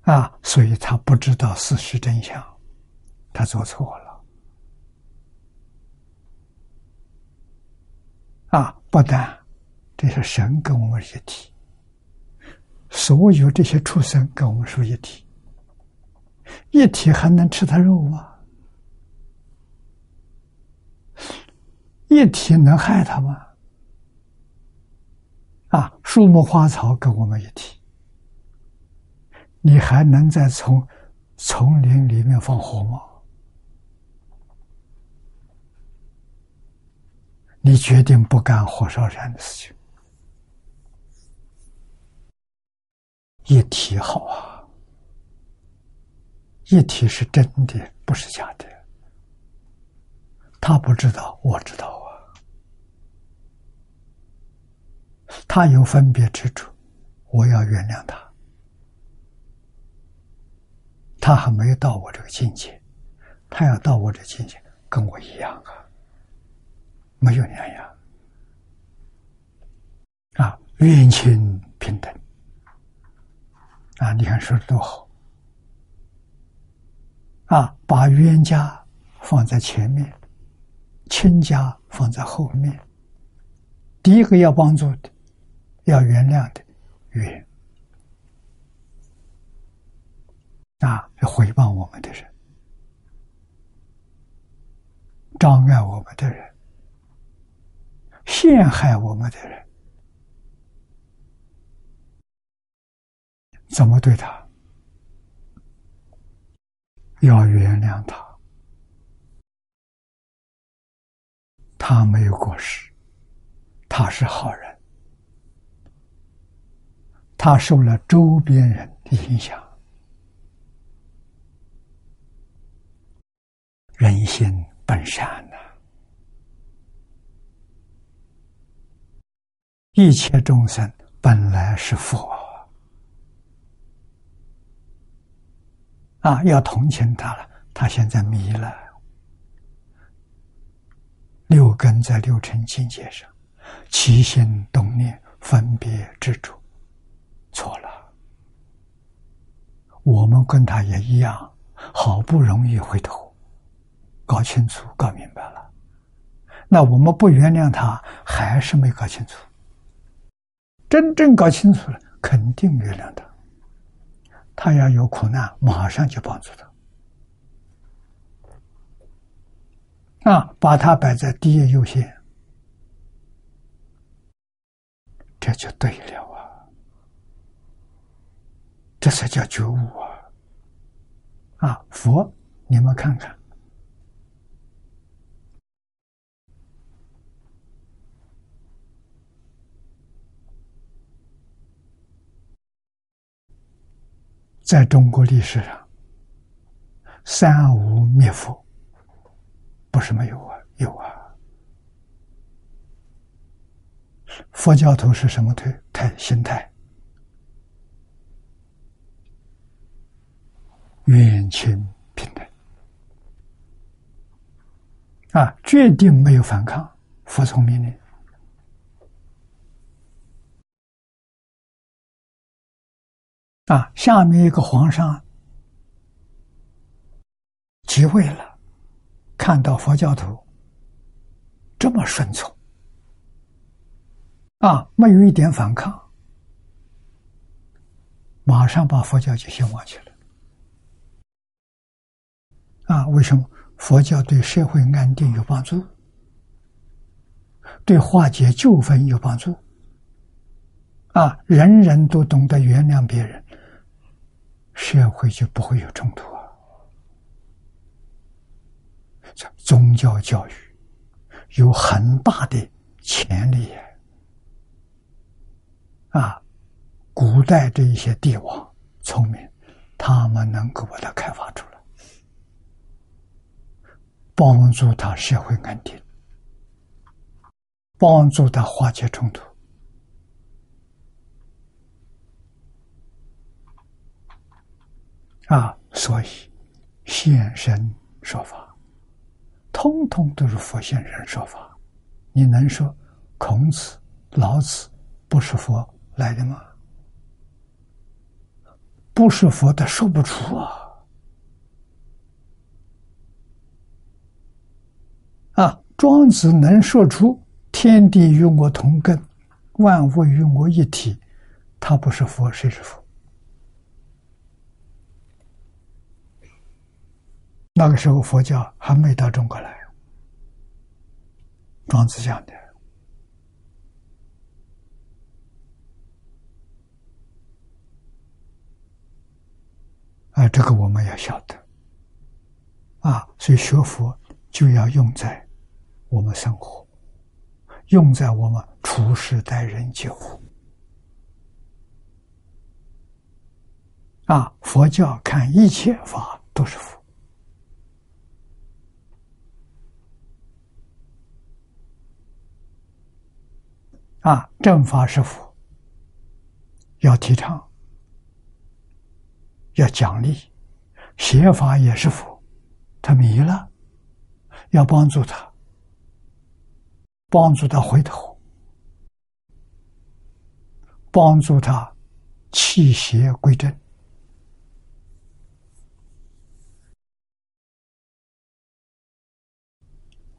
啊，所以他不知道事实真相，他做错了。啊，不但这些神跟我们一体，所有这些畜生跟我们说一体，一体还能吃他肉吗？一体能害他吗？啊，树木花草跟我们一体，你还能在丛丛林里面放火吗？你决定不干火烧山的事情。一体好啊，一体是真的，不是假的。他不知道，我知道啊。他有分别之处，我要原谅他。他还没有到我这个境界，他要到我这境界，跟我一样啊，没有两样啊，冤亲平等。啊，你看说的多好！啊，把冤家放在前面，亲家放在后面。第一个要帮助的、要原谅的，冤啊，回报我们的人，障碍我们的人，陷害我们的人。怎么对他？要原谅他，他没有过失，他是好人，他受了周边人的影响，人心本善呐，一切众生本来是佛。啊，要同情他了。他现在迷了，六根在六尘境界上，起心动念、分别执着，错了。我们跟他也一样，好不容易回头，搞清楚、搞明白了。那我们不原谅他，还是没搞清楚。真正搞清楚了，肯定原谅他。他要有苦难，马上就帮助他，啊，把他摆在第一优先，这就对了啊，这才叫觉悟啊！啊，佛，你们看看。在中国历史上，三无灭佛不是没有啊，有啊。佛教徒是什么态态心态？远亲平等啊，决定没有反抗，服从命令。啊，下面一个皇上即位了，看到佛教徒这么顺从，啊，没有一点反抗，马上把佛教就先忘记了。啊，为什么？佛教对社会安定有帮助，对化解纠纷有帮助。啊，人人都懂得原谅别人。社会就不会有冲突啊！宗教教育有很大的潜力啊！古代这一些帝王聪明，他们能够把它开发出来，帮助他社会安定，帮助他化解冲突。啊，所以现身说法，通通都是佛现身说法。你能说孔子、老子不是佛来的吗？不是佛的说不出啊！啊，庄子能说出天地与我同根，万物与我一体，他不是佛，谁是佛？那个时候佛教还没到中国来，庄子讲的啊，这个我们要晓得啊，所以学佛就要用在我们生活，用在我们处事待人接物。啊，佛教看一切法都是佛。啊，正法是佛，要提倡，要奖励；邪法也是佛，他迷了，要帮助他，帮助他回头，帮助他弃邪归正。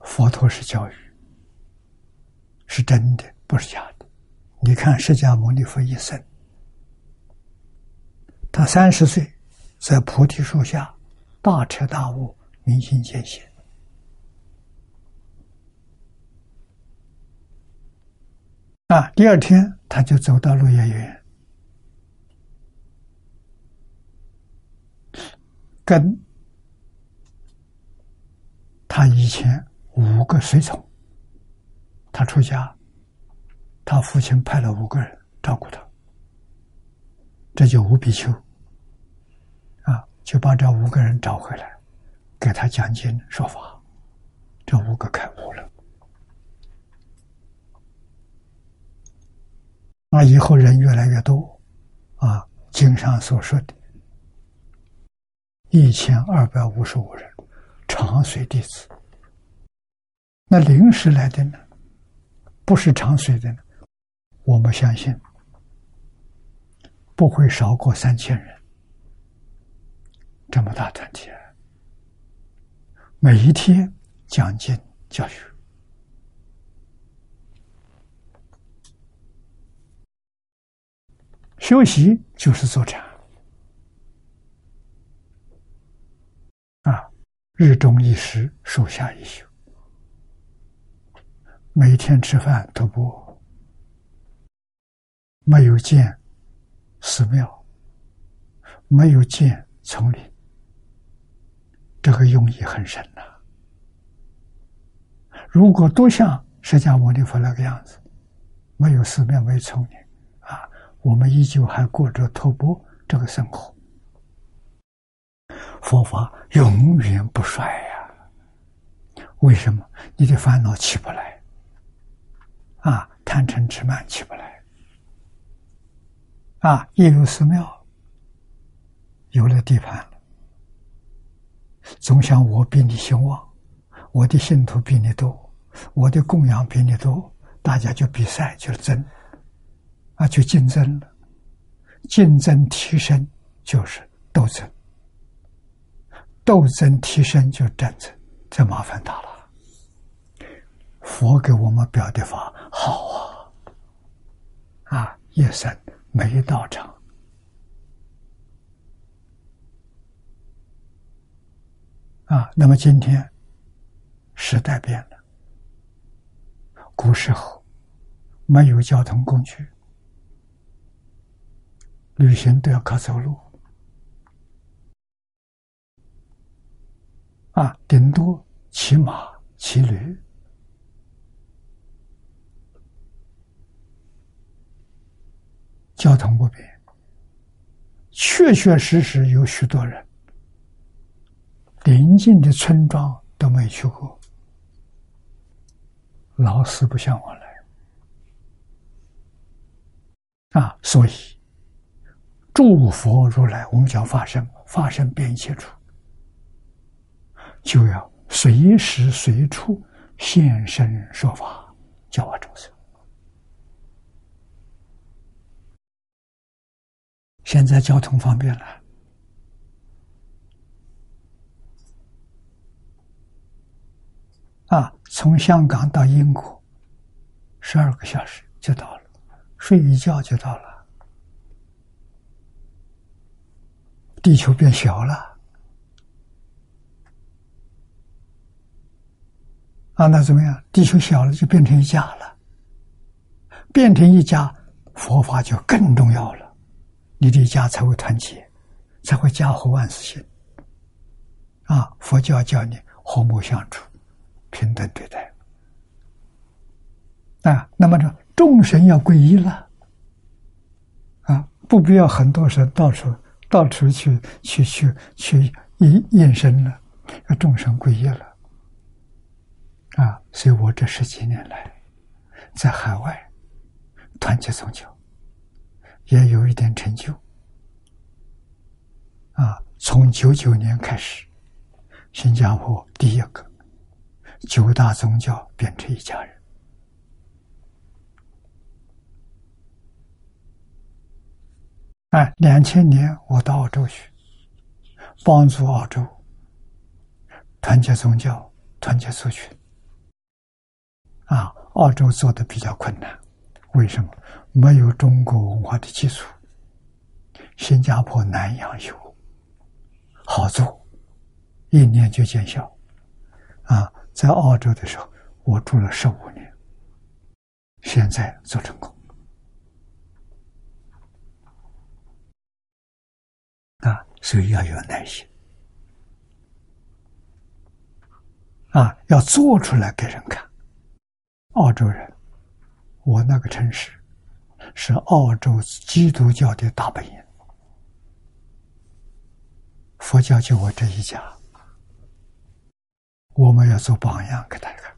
佛陀是教育，是真的，不是假的。你看释迦牟尼佛一生，他三十岁在菩提树下大彻大悟，明心见性啊。第二天他就走到鹿野园，跟他以前。五个随从，他出家，他父亲派了五个人照顾他，这就五比丘，啊，就把这五个人找回来，给他讲经说法，这五个开悟了。那以后人越来越多，啊，经上所说的，一千二百五十五人，长随弟子。那临时来的呢，不是长随的呢，我们相信不会少过三千人。这么大团体，每一天讲经教学，休息就是坐禅啊，日中一时，树下一宿。每天吃饭都不没有见寺庙，没有见丛林，这个用意很深呐。如果都像释迦牟尼佛那个样子，没有寺庙，没有丛林，啊，我们依旧还过着托钵这个生活，佛法永远不衰呀。为什么？你的烦恼起不来。啊，贪嗔痴慢起不来。啊，一有寺庙，有了地盘了，总想我比你兴旺，我的信徒比你多，我的供养比你多，大家就比赛，就争，啊，就竞争了。竞争提升就是斗争，斗争提升就战争，这麻烦大了。佛给我们表的法好啊，啊，夜深没道场啊。那么今天时代变了，古时候没有交通工具，旅行都要靠走路啊，顶多骑马、骑驴。交通不便，确确实实有许多人，邻近的村庄都没去过，老死不相往来啊！所以，诸佛如来，我们讲发生，发生变一切处，就要随时随处现身说法，教化众生。现在交通方便了。啊从香港到英国十二个小时就到了睡一觉就到了。地球变小了。啊那怎么样？地球小了就变成一家了。变成一家佛法就更重要了。你这一家才会团结，才会家和万事兴。啊，佛教教你和睦相处，平等对待。啊，那么这众神要皈依了。啊，不必要很多神到处到处去去去去应应身了，要众神皈依了。啊，所以我这十几年来，在海外。团结宗教也有一点成就啊！从九九年开始，新加坡第一个九大宗教变成一家人。哎，两千年我到澳洲去，帮助澳洲团结宗教、团结族群。啊，澳洲做的比较困难。为什么没有中国文化的基础？新加坡南洋有，好做，一年就见效。啊，在澳洲的时候，我住了十五年，现在做成功。啊，所以要有耐心。啊，要做出来给人看。澳洲人。我那个城市是澳洲基督教的大本营，佛教就我这一家，我们要做榜样给大家看。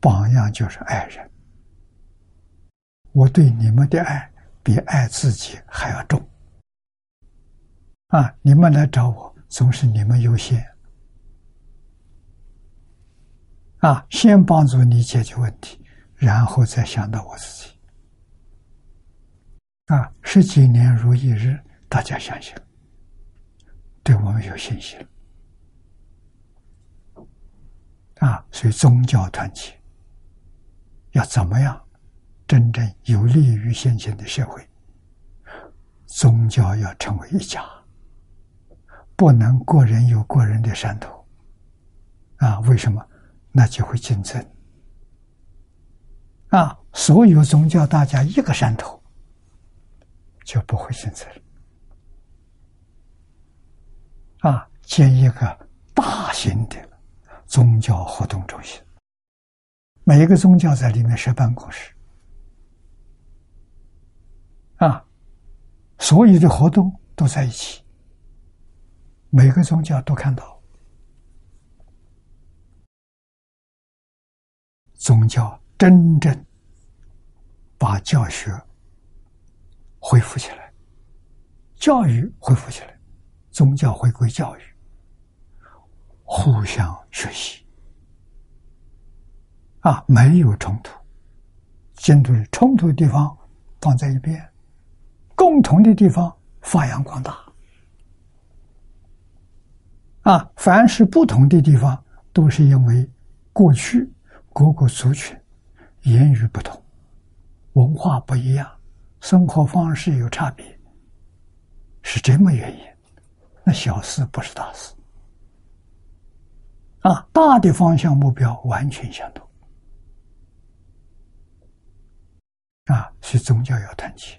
榜样就是爱人，我对你们的爱比爱自己还要重。啊，你们来找我，总是你们优先。啊，先帮助你解决问题。然后再想到我自己，啊，十几年如一日，大家想想，对我们有信心啊！所以宗教团结要怎么样真正有利于现今的社会？宗教要成为一家，不能个人有个人的山头啊！为什么？那就会竞争。啊！所有宗教，大家一个山头，就不会形成。啊，建一个大型的宗教活动中心，每一个宗教在里面设办公室。啊，所有的活动都在一起，每个宗教都看到宗教。真正把教学恢复起来，教育恢复起来，宗教回归教育，互相学习啊，没有冲突，针对冲突的地方放在一边，共同的地方发扬光大啊，凡是不同的地方，都是因为过去各个族群。言语不同，文化不一样，生活方式有差别，是这么原因。那小事不是大事啊，大的方向目标完全相同啊，所以宗教要团结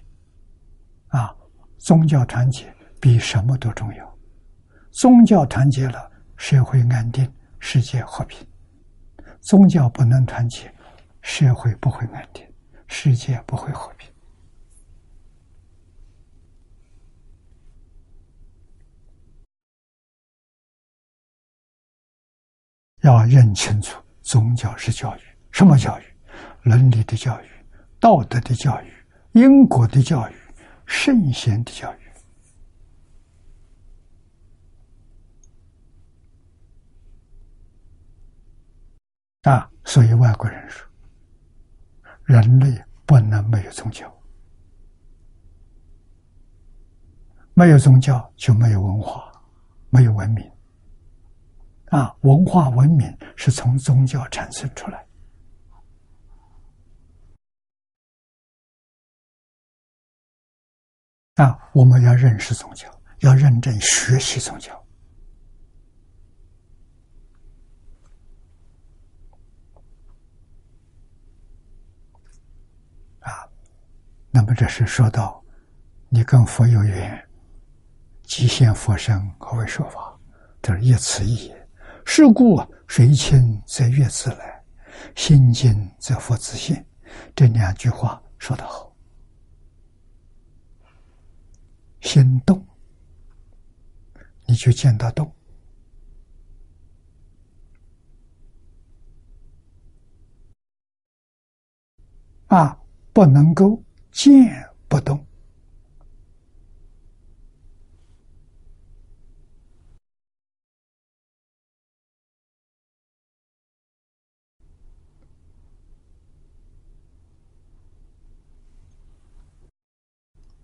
啊，宗教团结比什么都重要。宗教团结了，社会安定，世界和平；宗教不能团结。社会不会安定，世界不会和平。要认清楚，宗教是教育，什么教育？伦理的教育，道德的教育，因果的教育，圣贤的教育。啊，所以外国人说。人类不能没有宗教，没有宗教就没有文化，没有文明。啊，文化文明是从宗教产生出来。啊，我们要认识宗教，要认真学习宗教。啊，那么这是说到你跟佛有缘，即现佛身，何为说法？这是一词一也。是故水清则月自来，心静则佛自现。这两句话说得好。心动，你就见到动；啊，不能够见不动。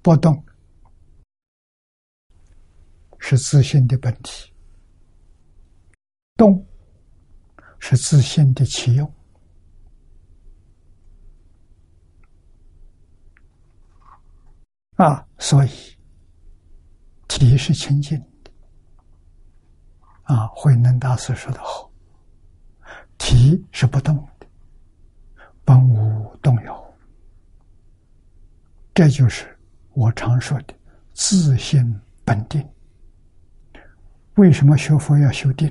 不动是自信的本体，动是自信的其用啊，所以体是清净的啊。慧能大师说的好：“体是不动的，本无动摇。”这就是。我常说的自信本定，为什么学佛要修定？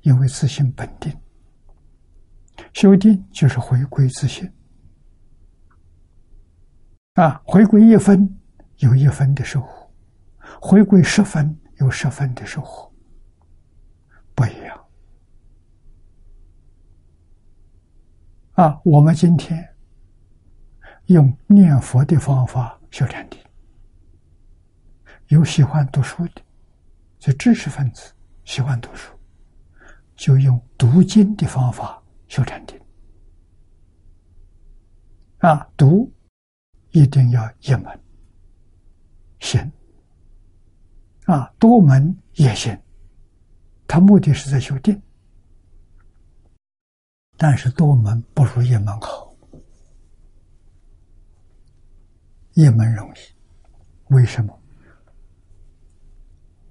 因为自信本定，修定就是回归自信啊！回归一分有一分的收获，回归十分有十分的收获，不一样啊！我们今天用念佛的方法修禅定。有喜欢读书的，就知识分子喜欢读书，就用读经的方法修禅定。啊，读一定要一门行，啊，多门也行，他目的是在修定，但是多门不如一门好，一门容易，为什么？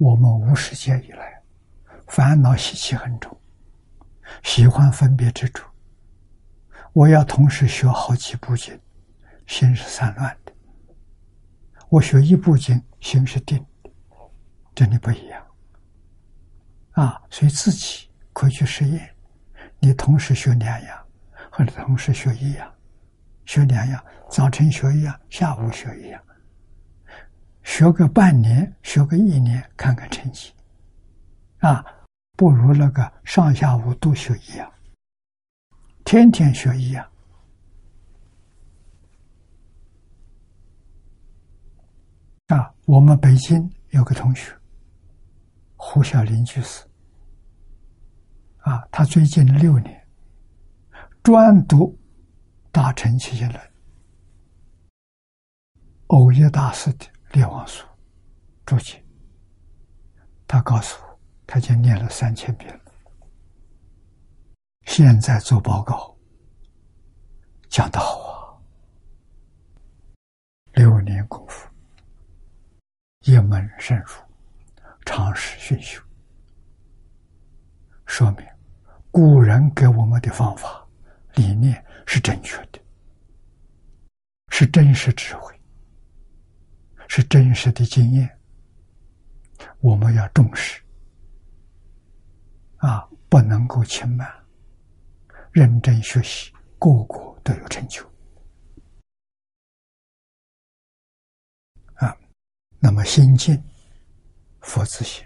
我们无始劫以来，烦恼习气很重，喜欢分别执着。我要同时学好几部经，心是散乱的；我学一部经，心是定的，真的不一样。啊，所以自己可以去实验。你同时学两样，或者同时学一样，学两样，早晨学一样，下午学一样。学个半年，学个一年，看看成绩，啊，不如那个上下午都学一样，天天学一样。啊，我们北京有个同学，胡小林居士，啊，他最近六年专读《大乘起信论》，欧耶大师的。列王书注解，他告诉我，他已经念了三千遍了。现在做报告，讲得好啊！六年功夫，一门深入，长时熏修，说明古人给我们的方法理念是正确的，是真实智慧。是真实的经验，我们要重视啊，不能够轻慢，认真学习，个个都有成就啊。那么心静，佛自性。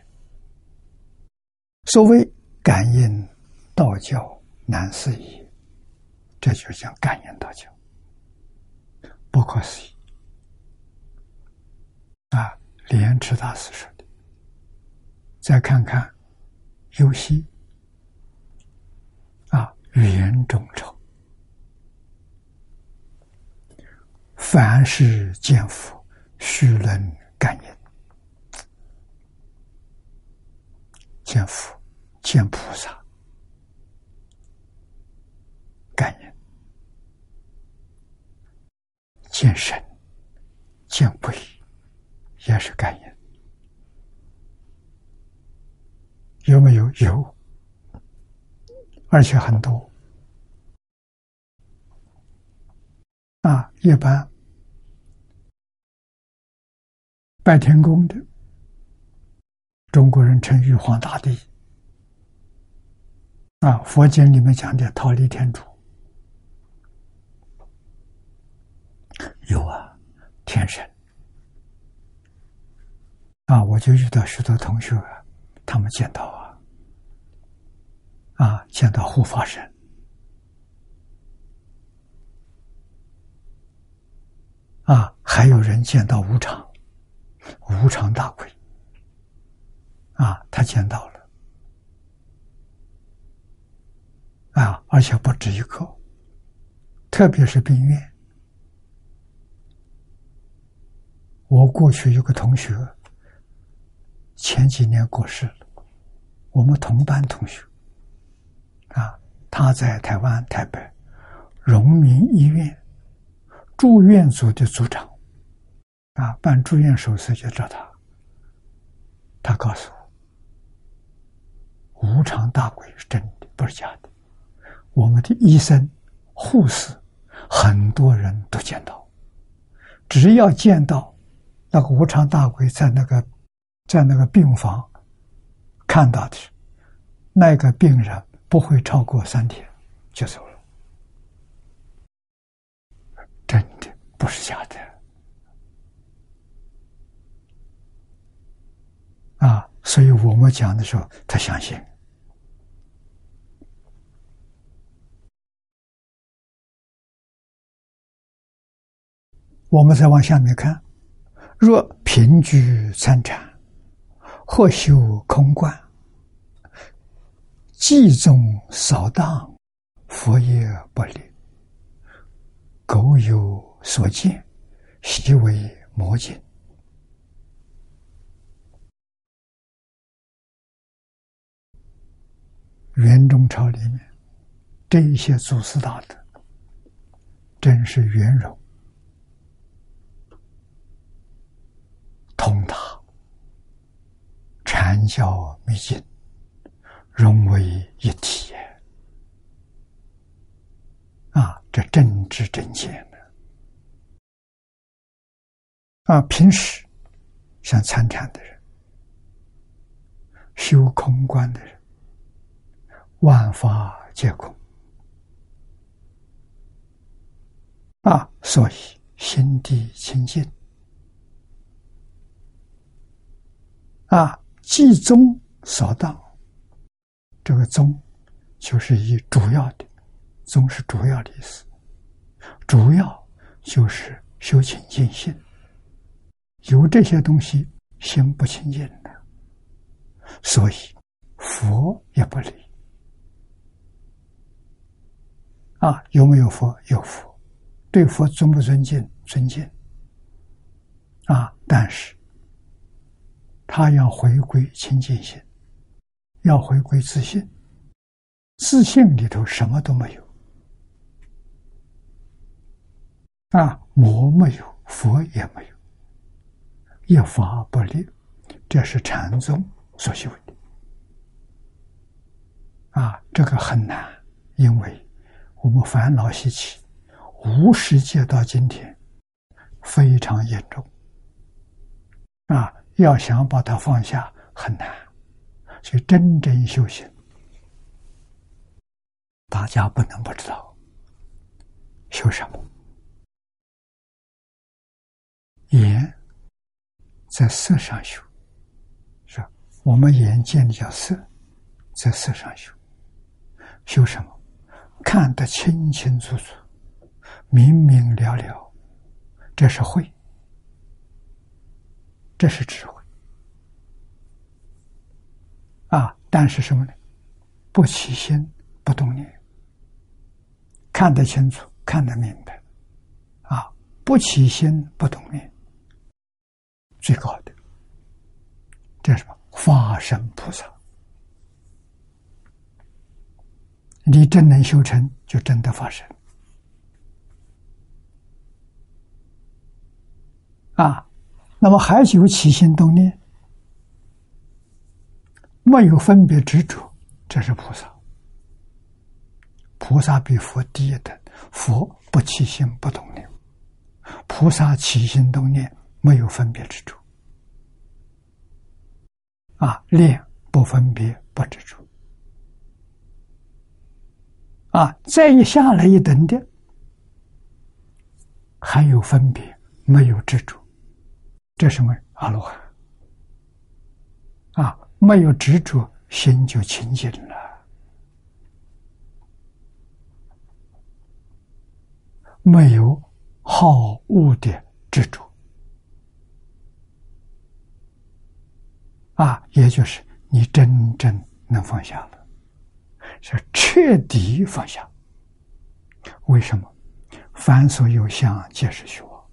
所谓感应道教难思议，这就叫感应道教，不可思议。啊，莲池大师说的。再看看游戏啊，语言中丑，凡是见佛，须能感应；见佛、见菩萨，感应；见神、见鬼。也是感应有没有？有，而且很多。啊，一般拜天公的中国人称玉皇大帝。啊，佛经里面讲的桃李天主有啊，天神。啊，我就遇到许多同学，他们见到啊，啊，见到护法神，啊，还有人见到无常，无常大鬼，啊，他见到了，啊，而且不止一个，特别是病院，我过去有个同学。前几年过世了，我们同班同学，啊，他在台湾台北荣民医院。住院组的组长，啊，办住院手续就找他，他告诉我，无常大鬼是真的，不是假的。我们的医生、护士，很多人都见到，只要见到那个无常大鬼在那个。在那个病房看到的，那个病人不会超过三天就走了，真的不是假的啊！所以我们讲的时候，他相信。我们再往下面看，若贫居参禅。或修空观，计中扫荡，佛业不利。苟有所见，悉为魔境。元中朝里面，这一些祖师大德，真是圆融通达。禅教秘境融为一体，啊，这正知正见呢。啊，平时像参禅的人、修空观的人，万法皆空，啊，所以心地清净，啊。集中扫荡，这个“宗”就是以主要的“宗”是主要的意思，主要就是修清净心。有这些东西，心不清净的，所以佛也不理。啊，有没有佛？有佛，对佛尊不尊敬？尊敬。啊，但是。他要回归清净心，要回归自信。自信里头什么都没有，啊，魔没有，佛也没有，一法不立，这是禅宗所修的。啊，这个很难，因为我们烦恼习气，无始界到今天非常严重，啊。要想把它放下很难，所以真正修行，大家不能不知道修什么。眼在色上修，是吧？我们眼见的叫色，在色上修，修什么？看得清清楚楚，明明了了，这是慧。这是智慧啊！但是什么呢？不起心，不动念，看得清楚，看得明白啊！不起心，不动念，最高的，这什么？法身菩萨。你真能修成就真的发生啊！那么还有起心动念，没有分别执着，这是菩萨。菩萨比佛低一等，佛不起心不动念，菩萨起心动念，没有分别执着。啊，念不分别不执着。啊，再一下来一等的，还有分别，没有执着，这什么阿罗汉？啊，没有执着，心就清净了，没有好恶的执着，啊，也就是你真正能放下了。是彻底放下。为什么？凡所有相，皆是虚妄。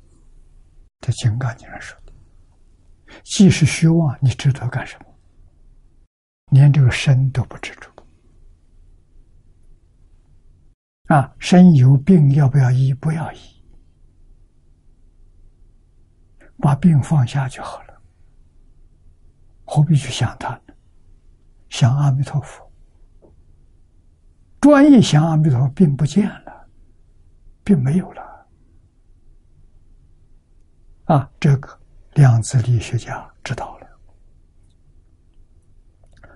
这《金刚经》上说。既是虚妄，你执着干什么？连这个身都不执着。啊，身有病要不要医？不要医，把病放下就好了。何必去想他呢？想阿弥陀佛。专一想阿弥陀佛，并不见了，并没有了。啊，这个量子力学家知道了，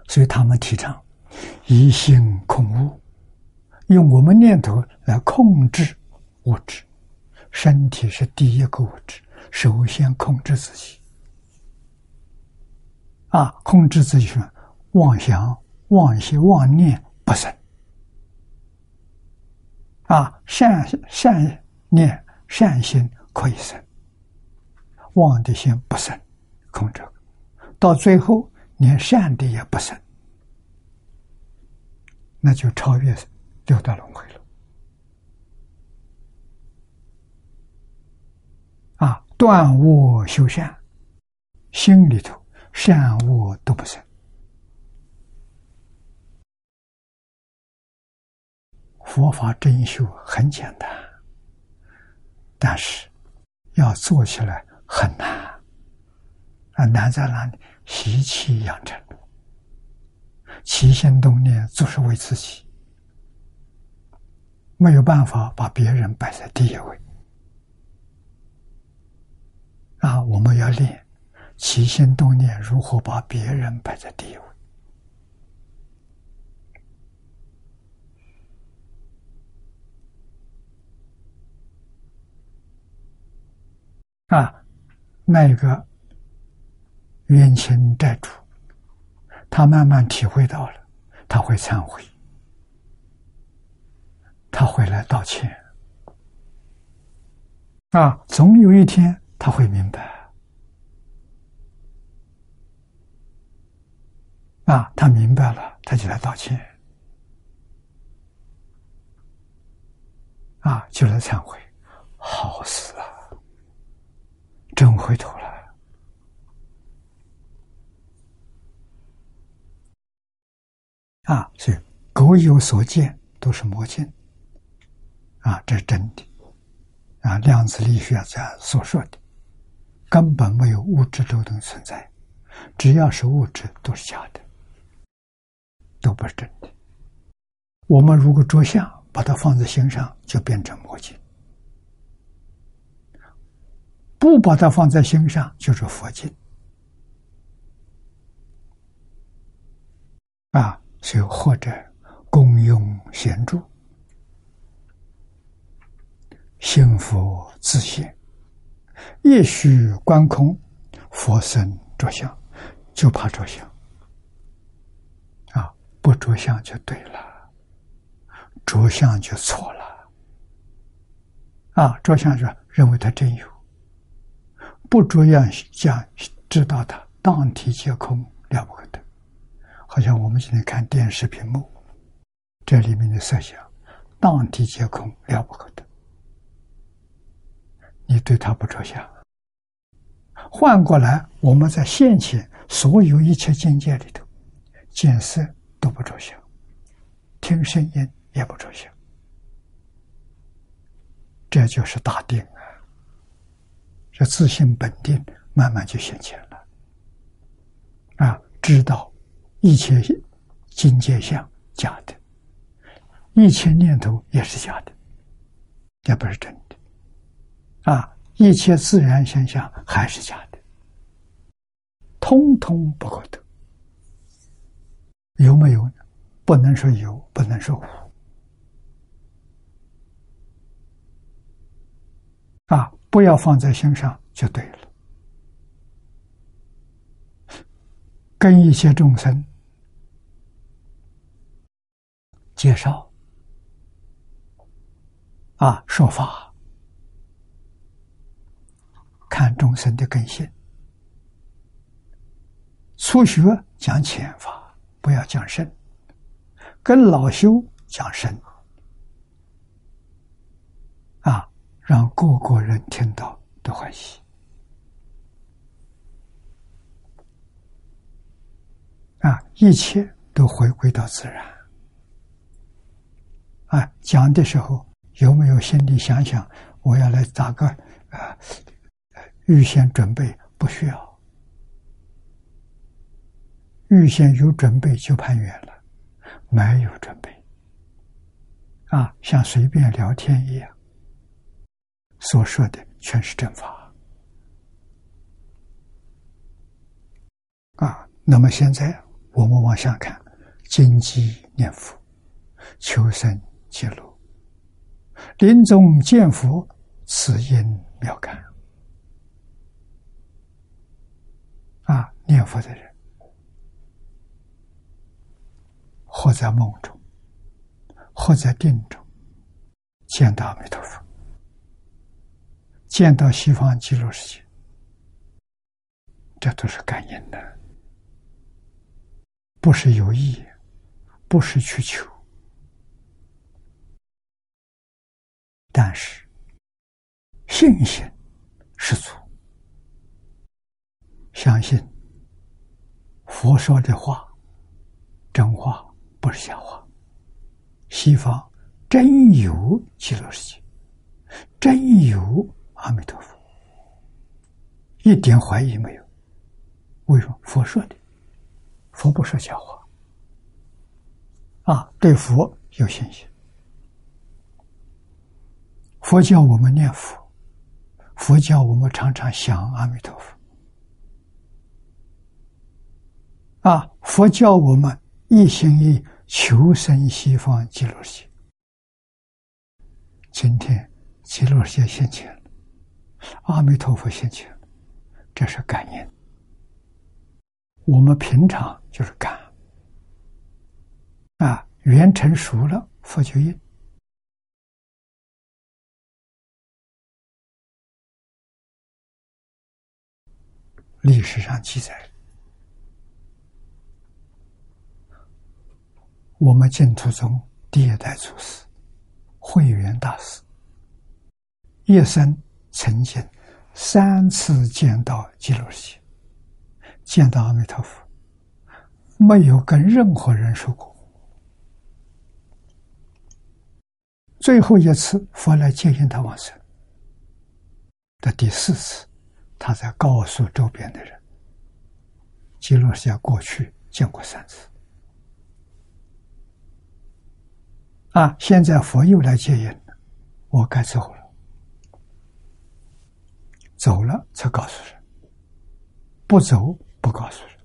所以他们提倡一心控物，用我们念头来控制物质。身体是第一个物质，首先控制自己。啊，控制自己什么？妄想、妄心、妄念不生。啊，善善念善心可以生，妄的心不生，空着，到最后连善的也不生，那就超越六道轮回了。啊，断恶修善，心里头善恶都不生。佛法真修很简单，但是要做起来很难。啊，难在哪里？习气养成，起心动念就是为自己，没有办法把别人摆在第一位。啊，我们要练起心动念，如何把别人摆在第一位。啊，那个冤亲债主，他慢慢体会到了，他会忏悔，他会来道歉。啊，总有一天他会明白。啊，他明白了，他就来道歉。啊，就来忏悔，好死啊！真回头了啊！所以狗有所见都是魔镜啊，这是真的啊。量子力学家所说的，根本没有物质流动存在，只要是物质都是假的，都不是真的。我们如果着相，把它放在心上，就变成魔镜。不把它放在心上，就是佛经。啊，所以或者功用显著，幸福自现，一须观空，佛身着相，就怕着相。啊，不着相就对了，着相就错了。啊，着相就认为它真有。不着样讲，知道它当体皆空，了不可得。好像我们今天看电视屏幕，这里面的色相，当体皆空，了不可得。你对它不着相。换过来，我们在现前所有一切境界里头，见色都不着相，听声音也不着相，这就是大定。这自信本定慢慢就显现了，啊，知道一切境界相假的，一切念头也是假的，也不是真的。啊，一切自然现象还是假的，通通不可得。有没有呢？不能说有，不能说无。啊，不要放在心上就对了。跟一些众生介绍啊，说法，看众生的根性。初学讲浅法，不要讲深；跟老修讲深，啊，让各国人听到都欢喜。啊，一切都回归到自然。啊，讲的时候有没有心里想想，我要来咋个啊？预先准备不需要，预先有准备就攀缘了，没有准备，啊，像随便聊天一样，所说的全是正法。啊，那么现在。我们往下看，金鸡念佛，求生极乐，临终见佛，此因妙感。啊，念佛的人，或在梦中，或在定中，见到阿弥陀佛，见到西方极乐世界，这都是感应的。不是有意，不是去求，但是信心十足，相信佛说的话真话，不是假话。西方真有极乐世界，真有阿弥陀佛，一点怀疑没有。为什么佛说的？佛不说假话，啊，对佛有信心。佛教我们念佛，佛教我们常常想阿弥陀佛，啊，佛教我们一心一求生西方极乐世界。今天极乐世界现前，阿弥陀佛现前，这是感应。我们平常就是感啊，缘成熟了，佛就应。历史上记载，我们净土宗第一代祖师慧远大师，一生曾经三次见到极乐世界。见到阿弥陀佛，没有跟任何人说过。最后一次佛来接引他往生的第四次，他才告诉周边的人：极乐世界过去见过三次。啊，现在佛又来接引，我该走了，走了才告诉人，不走。不告诉人。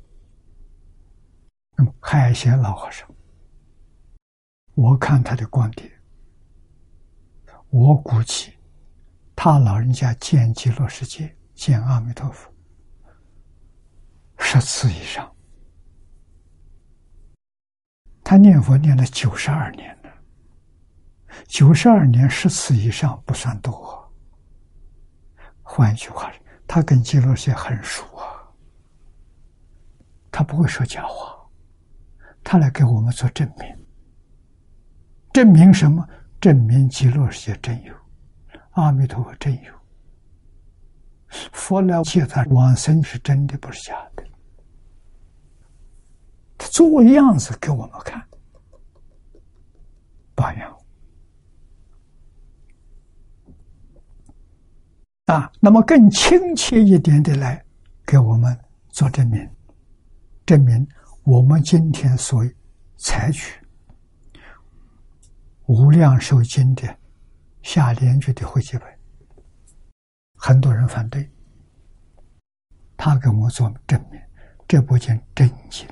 那么海贤老和尚，我看他的观点，我估计他老人家见极乐世界、见阿弥陀佛十次以上。他念佛念了九十二年了，九十二年十次以上不算多。换一句话他跟极乐世界很熟啊。他不会说假话，他来给我们做证明。证明什么？证明极乐世界真有，阿弥陀佛真有，佛来接他往生是真的，不是假的。他做样子给我们看，榜样啊。那么更亲切一点的来给我们做证明。证明我们今天所采取《无量寿经》的下联句的汇集本，很多人反对，他给我们做证明，这部经真经，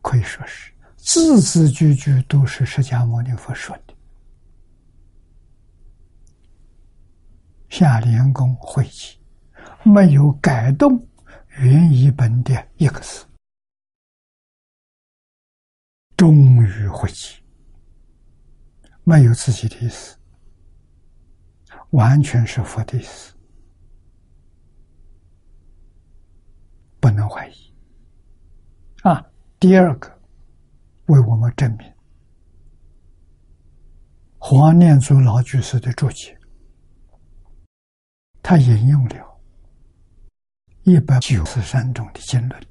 可以说是字字句句都是释迦牟尼佛说的。下联公汇集，没有改动原译本的一个字，终于汇集，没有自己的意思，完全是佛的意思，不能怀疑。啊，第二个为我们证明，黄念祖老居士的注解。他引用了一百九十三种的经论，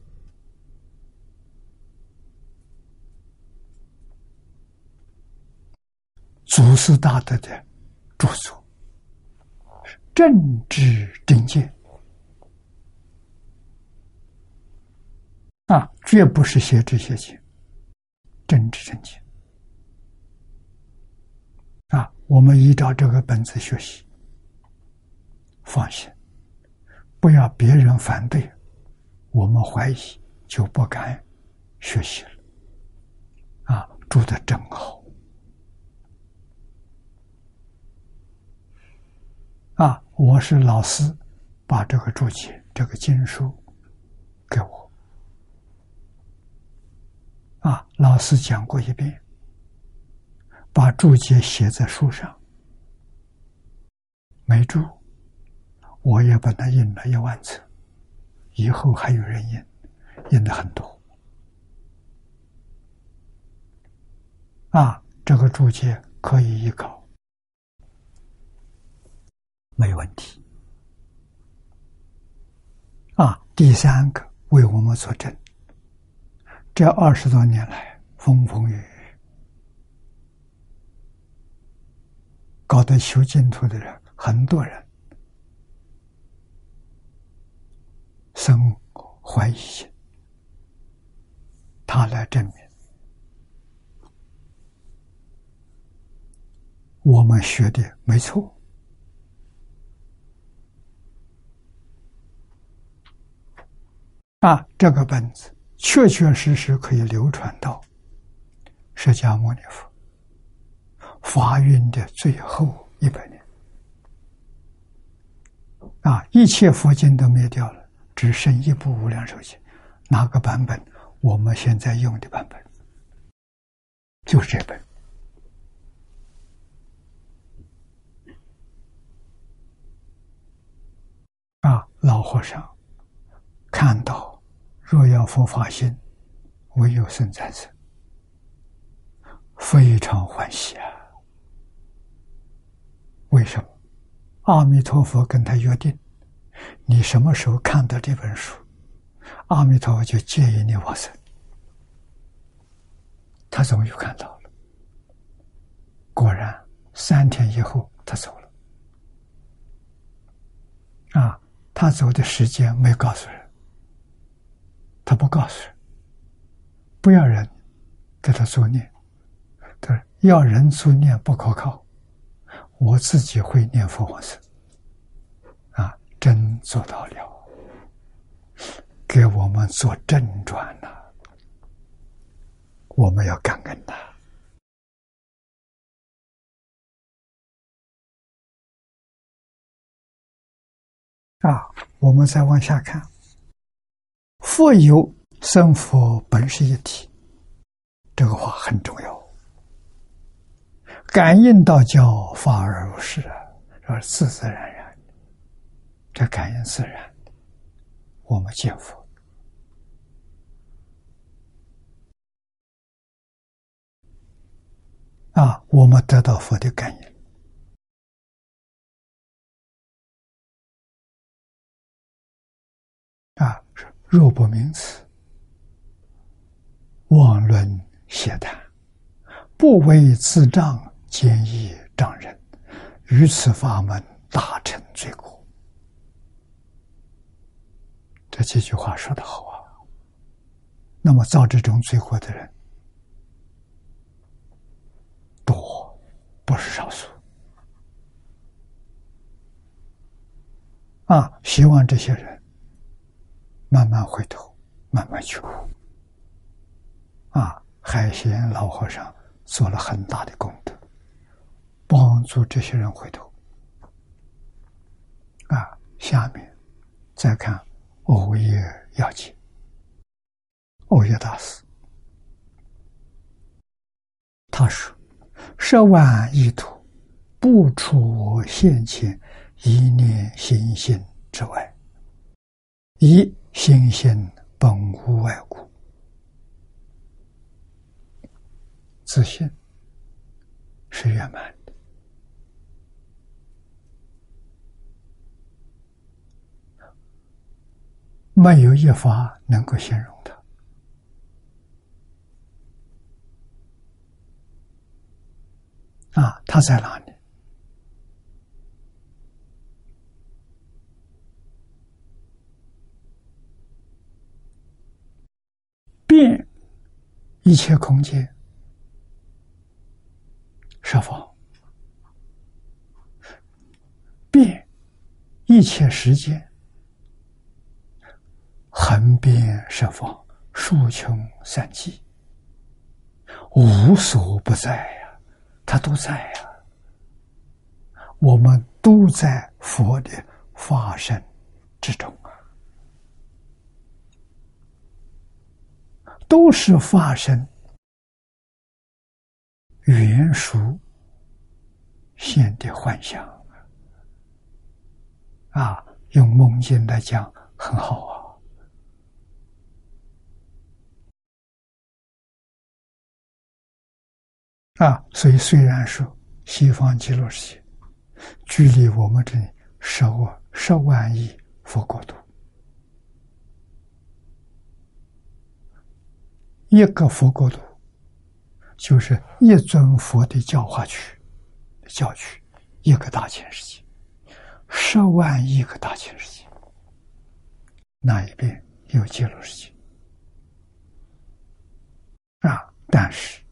祖师大德的著作，政治正见啊，绝不是写这些经，政治正见啊，我们依照这个本子学习。放心，不要别人反对，我们怀疑就不敢学习了。啊，住的真好！啊，我是老师，把这个注解、这个经书给我。啊，老师讲过一遍，把注解写在书上，没注。我也把它印了一万册，以后还有人印，印的很多。啊，这个注解可以依靠，没问题。啊，第三个为我们作证，这二十多年来风风雨雨，搞得修净土的人很多人。生怀疑心，他来证明我们学的没错啊！这个本子确确实实可以流传到释迦牟尼佛发运的最后一百年啊！一切佛经都灭掉了。只剩一部无量寿经，哪个版本？我们现在用的版本就是这本。啊，老和尚看到若要佛法心，唯有生在此，非常欢喜啊！为什么？阿弥陀佛跟他约定。你什么时候看到这本书，阿弥陀佛就接引你往生。他终于看到了，果然三天以后他走了。啊，他走的时间没告诉人，他不告诉人，不要人给他做念，他说要人做念不可靠，我自己会念佛往生。真做到了，给我们做正转了，我们要感恩他。啊！我们再往下看，佛有生佛本是一体，这个话很重要。感应道教法而如是啊，而自自然然。这感应自然，我们见佛啊，我们得到佛的感应啊，若不明此，妄论邪谈，不为自障，坚毅障人，于此法门大成罪过。这几句话说的好啊！那么造这种罪过的人多，不是少数。啊，希望这些人慢慢回头，慢慢去悟。啊，海贤老和尚做了很大的功德，帮助这些人回头。啊，下面再看欧耶要解。欧耶大师他说：“十万亿土，不出我现前一念心性之外，一心性本无外故，自信是圆满没有一法能够形容它。”啊，他在哪里？变一切空间设法，变一切时间横变设法，数穷三际，无所不在呀。他都在呀，我们都在佛的化身之中啊，都是化身原熟现的幻象啊，用梦境来讲很好啊。啊，所以虽然说西方极乐世界距离我们这里十万十万亿佛国土，一个佛国土就是一尊佛的教化区、教区，一个大千世界，十万亿个大千世界，那一边有极乐世界啊，但是。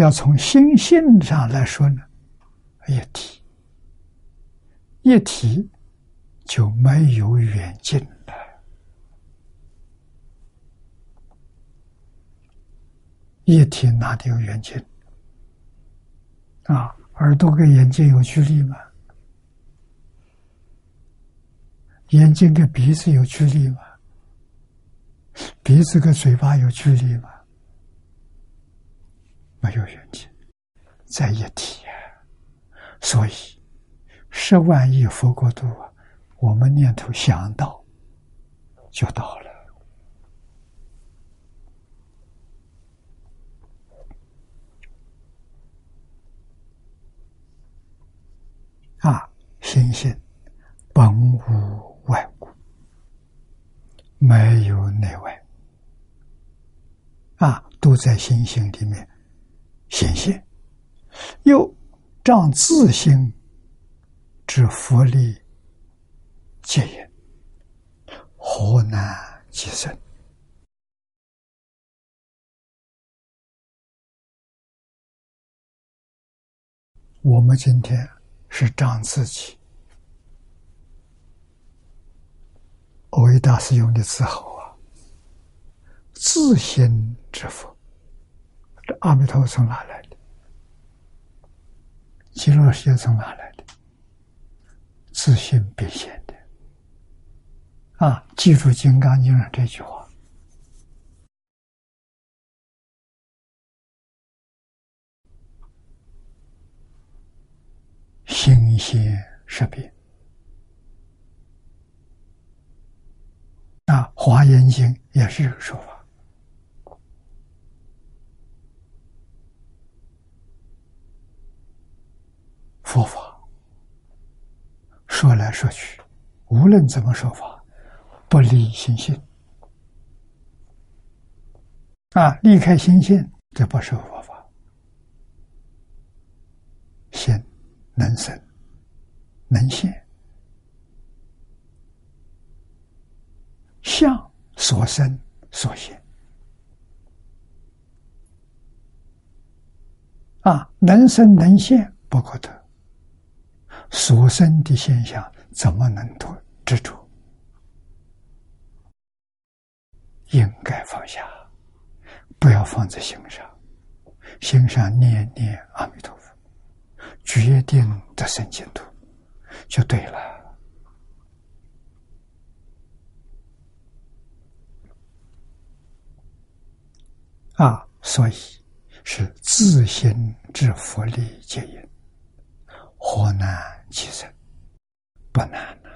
要从心性上来说呢，一体，一体就没有远近了。一体哪里有远近？啊，耳朵跟眼睛有距离吗？眼睛跟鼻子有距离吗？鼻子跟嘴巴有距离吗？没有远近，在一体！所以十万亿佛国度，我们念头想到就到了啊！心性本无外物，没有内外啊，都在心性里面。显现，又仗自心之福利戒言，何难即生？我们今天是仗自己，欧维大师用的字好啊，自心之佛。阿弥陀从哪来的？极乐世界从哪来的？自信变现的。啊，记住《金刚经》上这句话：“心现识变。”啊，《华严经》也是这个说法。佛法说来说去，无论怎么说法，不离心性啊，离开心性，这不是佛法。心能生，能现，相所生所现。啊，能生能现不可得，所生的现象怎么能脱执着？应该放下，不要放在心上，心上念念阿弥陀佛，决定得生净土，就对了。啊，所以是自心之佛力皆因，何难其实？不难呐。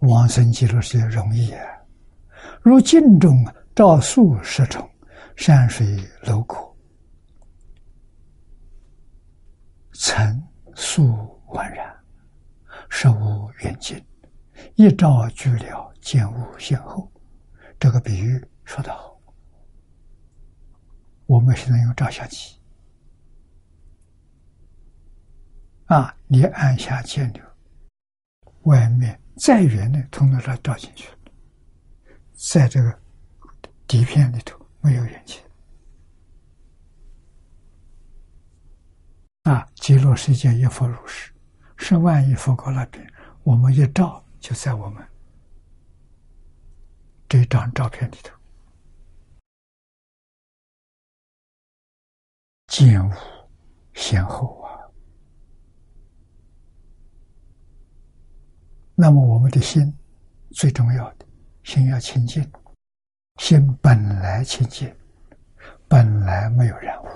往生极乐世界容易啊！如镜中照数十重，山水楼阁，尘素宛然，实无远近，一照俱了，见无先后。这个比喻说得好。我们现在用照相机啊，你按下键钮，外面再远的，通通都照进去了。在这个底片里头没有远近啊。极乐世界一佛如是，十万亿佛国那边，我们一照就在我们。这张照片里头，见无先后啊。那么我们的心最重要的，心要清净，心本来清净，本来没有染污，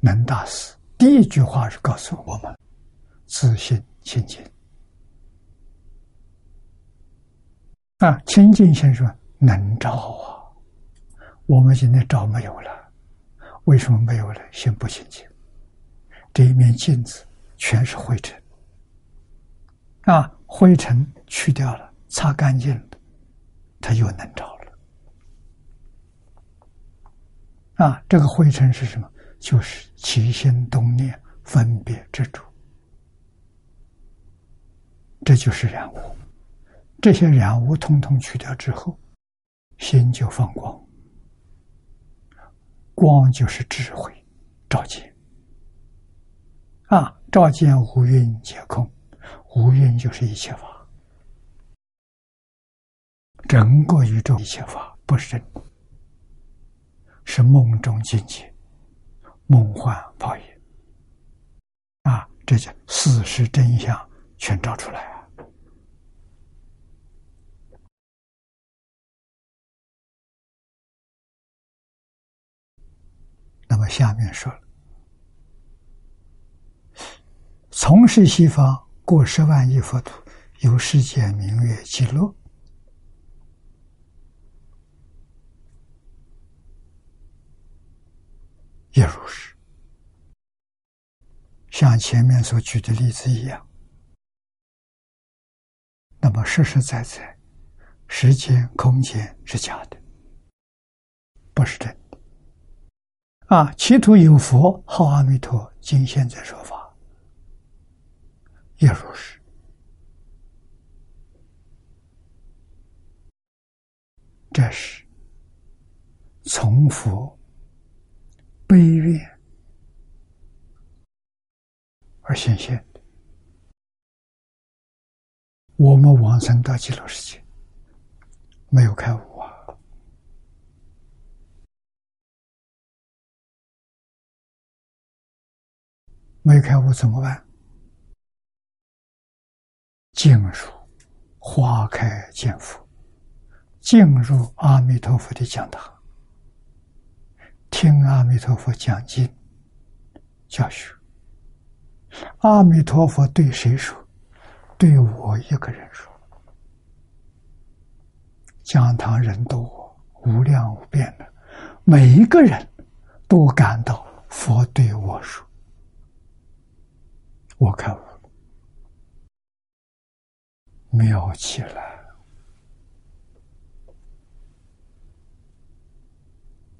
能大师。第一句话是告诉我们：自心清净。啊，清净心说能照啊，我们现在照没有了，为什么没有了？心不清净，这一面镜子全是灰尘，啊，灰尘去掉了，擦干净了，它又能照了。啊，这个灰尘是什么？就是起心动念、分别执着，这就是染污。这些染污通通去掉之后，心就放光，光就是智慧，照见。啊，照见五蕴皆空，无蕴就是一切法，整个宇宙一切法不是真，是梦中境界，梦幻泡影。啊，这叫事实真相全照出来啊。那么下面说了，从事西方过十万亿佛土，有世界明月极乐，也如是。像前面所举的例子一样，那么实实在在，时间、空间是假的，不是真的。啊，其土有佛号阿弥陀，今现在说法也如是。这是从佛悲怨而显现的。我们往生到极乐世界，没有开悟。没有开悟怎么办？进入花开见佛，进入阿弥陀佛的讲堂，听阿弥陀佛讲经教学。阿弥陀佛对谁说？对我一个人说。讲堂人多，无量无边的，每一个人都感到佛对我说。我看，妙极了！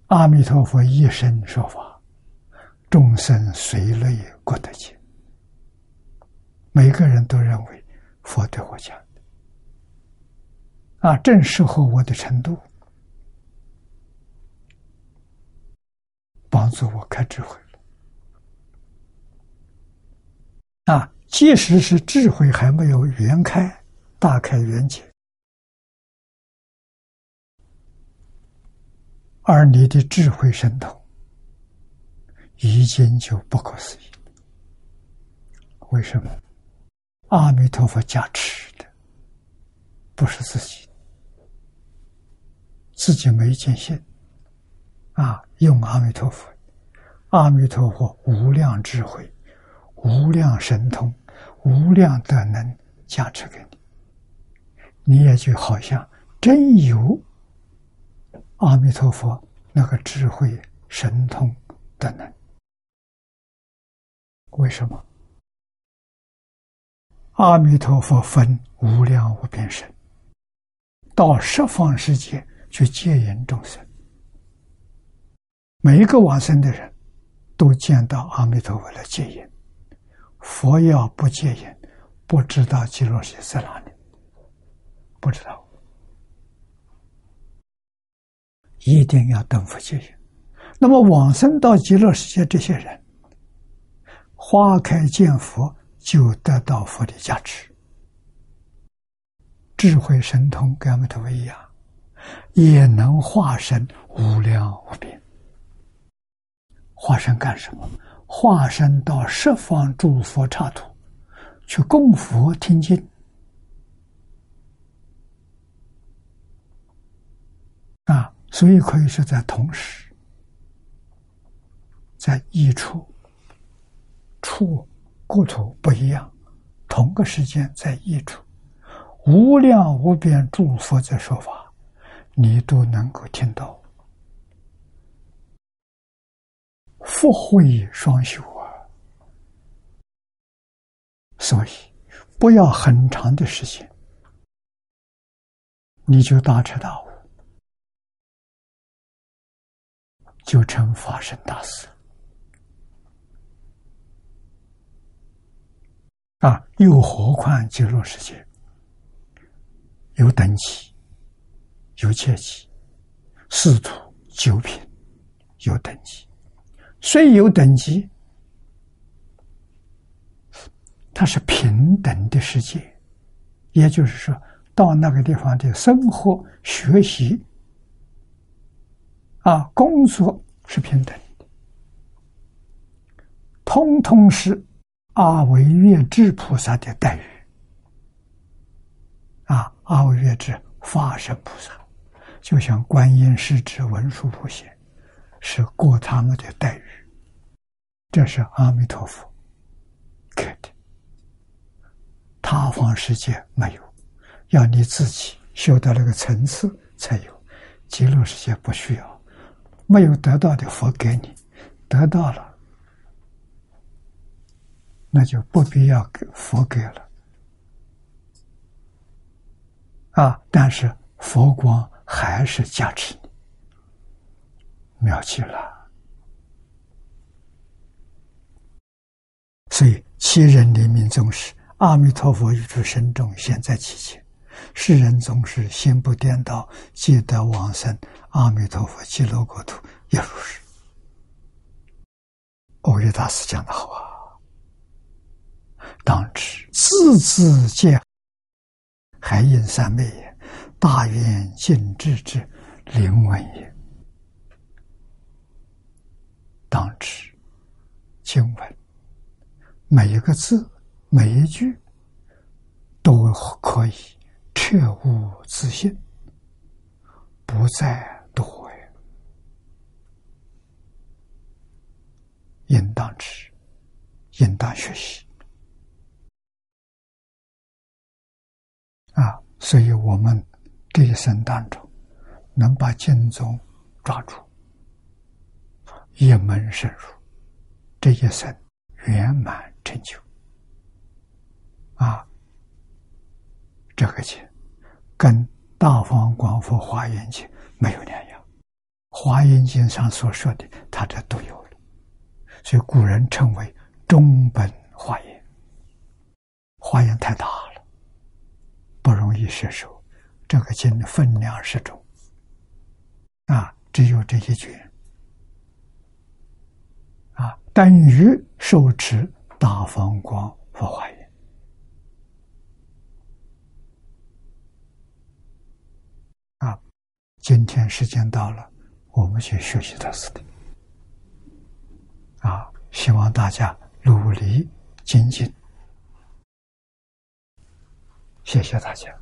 阿弥陀佛一生说法，众生随类过得去。每个人都认为佛对我讲的，啊，正适合我的程度。帮助我开智慧。啊，即使是智慧还没有圆开、大开圆解，而你的智慧神通已经就不可思议。为什么？阿弥陀佛加持的，不是自己，自己没见性。啊，用阿弥陀佛，阿弥陀佛无量智慧、无量神通、无量德能加持给你，你也就好像真有阿弥陀佛那个智慧、神通、的能。为什么？阿弥陀佛分无量无边身，到十方世界去接引众生。每一个往生的人，都见到阿弥陀佛的戒引。佛要不戒引，不知道极乐世界在哪里，不知道。一定要等佛戒引。那么往生到极乐世界这些人，花开见佛，就得到佛的加持，智慧神通跟阿弥陀佛一样，也能化身无量无边。化身干什么？化身到十方诸佛刹土去供佛听经啊！所以可以说，在同时，在一处处故土不一样，同个时间在一处，无量无边诸佛在说法，你都能够听到。福慧双修啊，所以不要很长的时间，你就大彻大悟，就成法身大事啊！又何况极乐世界有等级、有阶级、四土九品有等级。虽有等级，它是平等的世界，也就是说，到那个地方的生活、学习、啊工作是平等的，通通是阿维月智菩萨的待遇。啊，阿维月智法身菩萨，就像观音是指文殊菩萨。是过他们的待遇，这是阿弥陀佛给的。他方世界没有，要你自己修到那个层次才有。极乐世界不需要，没有得到的佛给你，得到了，那就不必要给佛给了。啊，但是佛光还是加持你。妙极了，所以七人临命终时，阿弥陀佛语出声中，现，在其前，世人总是心不颠倒，即得往生阿弥陀佛极乐国土，也如是。欧耶大师讲的好啊，当知字字皆海印三昧也，大愿尽智之灵文也。当知经文每一个字、每一句都可以却无自信，不再多悔，应当知，应当学习啊！所以我们这一生当中，能把经宗抓住。一门深入，这一生圆满成就啊！这个经跟《大方广佛华严经》没有两样，《华严经》上所说的，他这都有了，所以古人称为中本华严。华严太大了，不容易摄受。这个经分量适中啊，只有这一卷。等于受持大方光佛华严。啊，今天时间到了，我们去学习到此的。啊，希望大家努力精进。谢谢大家。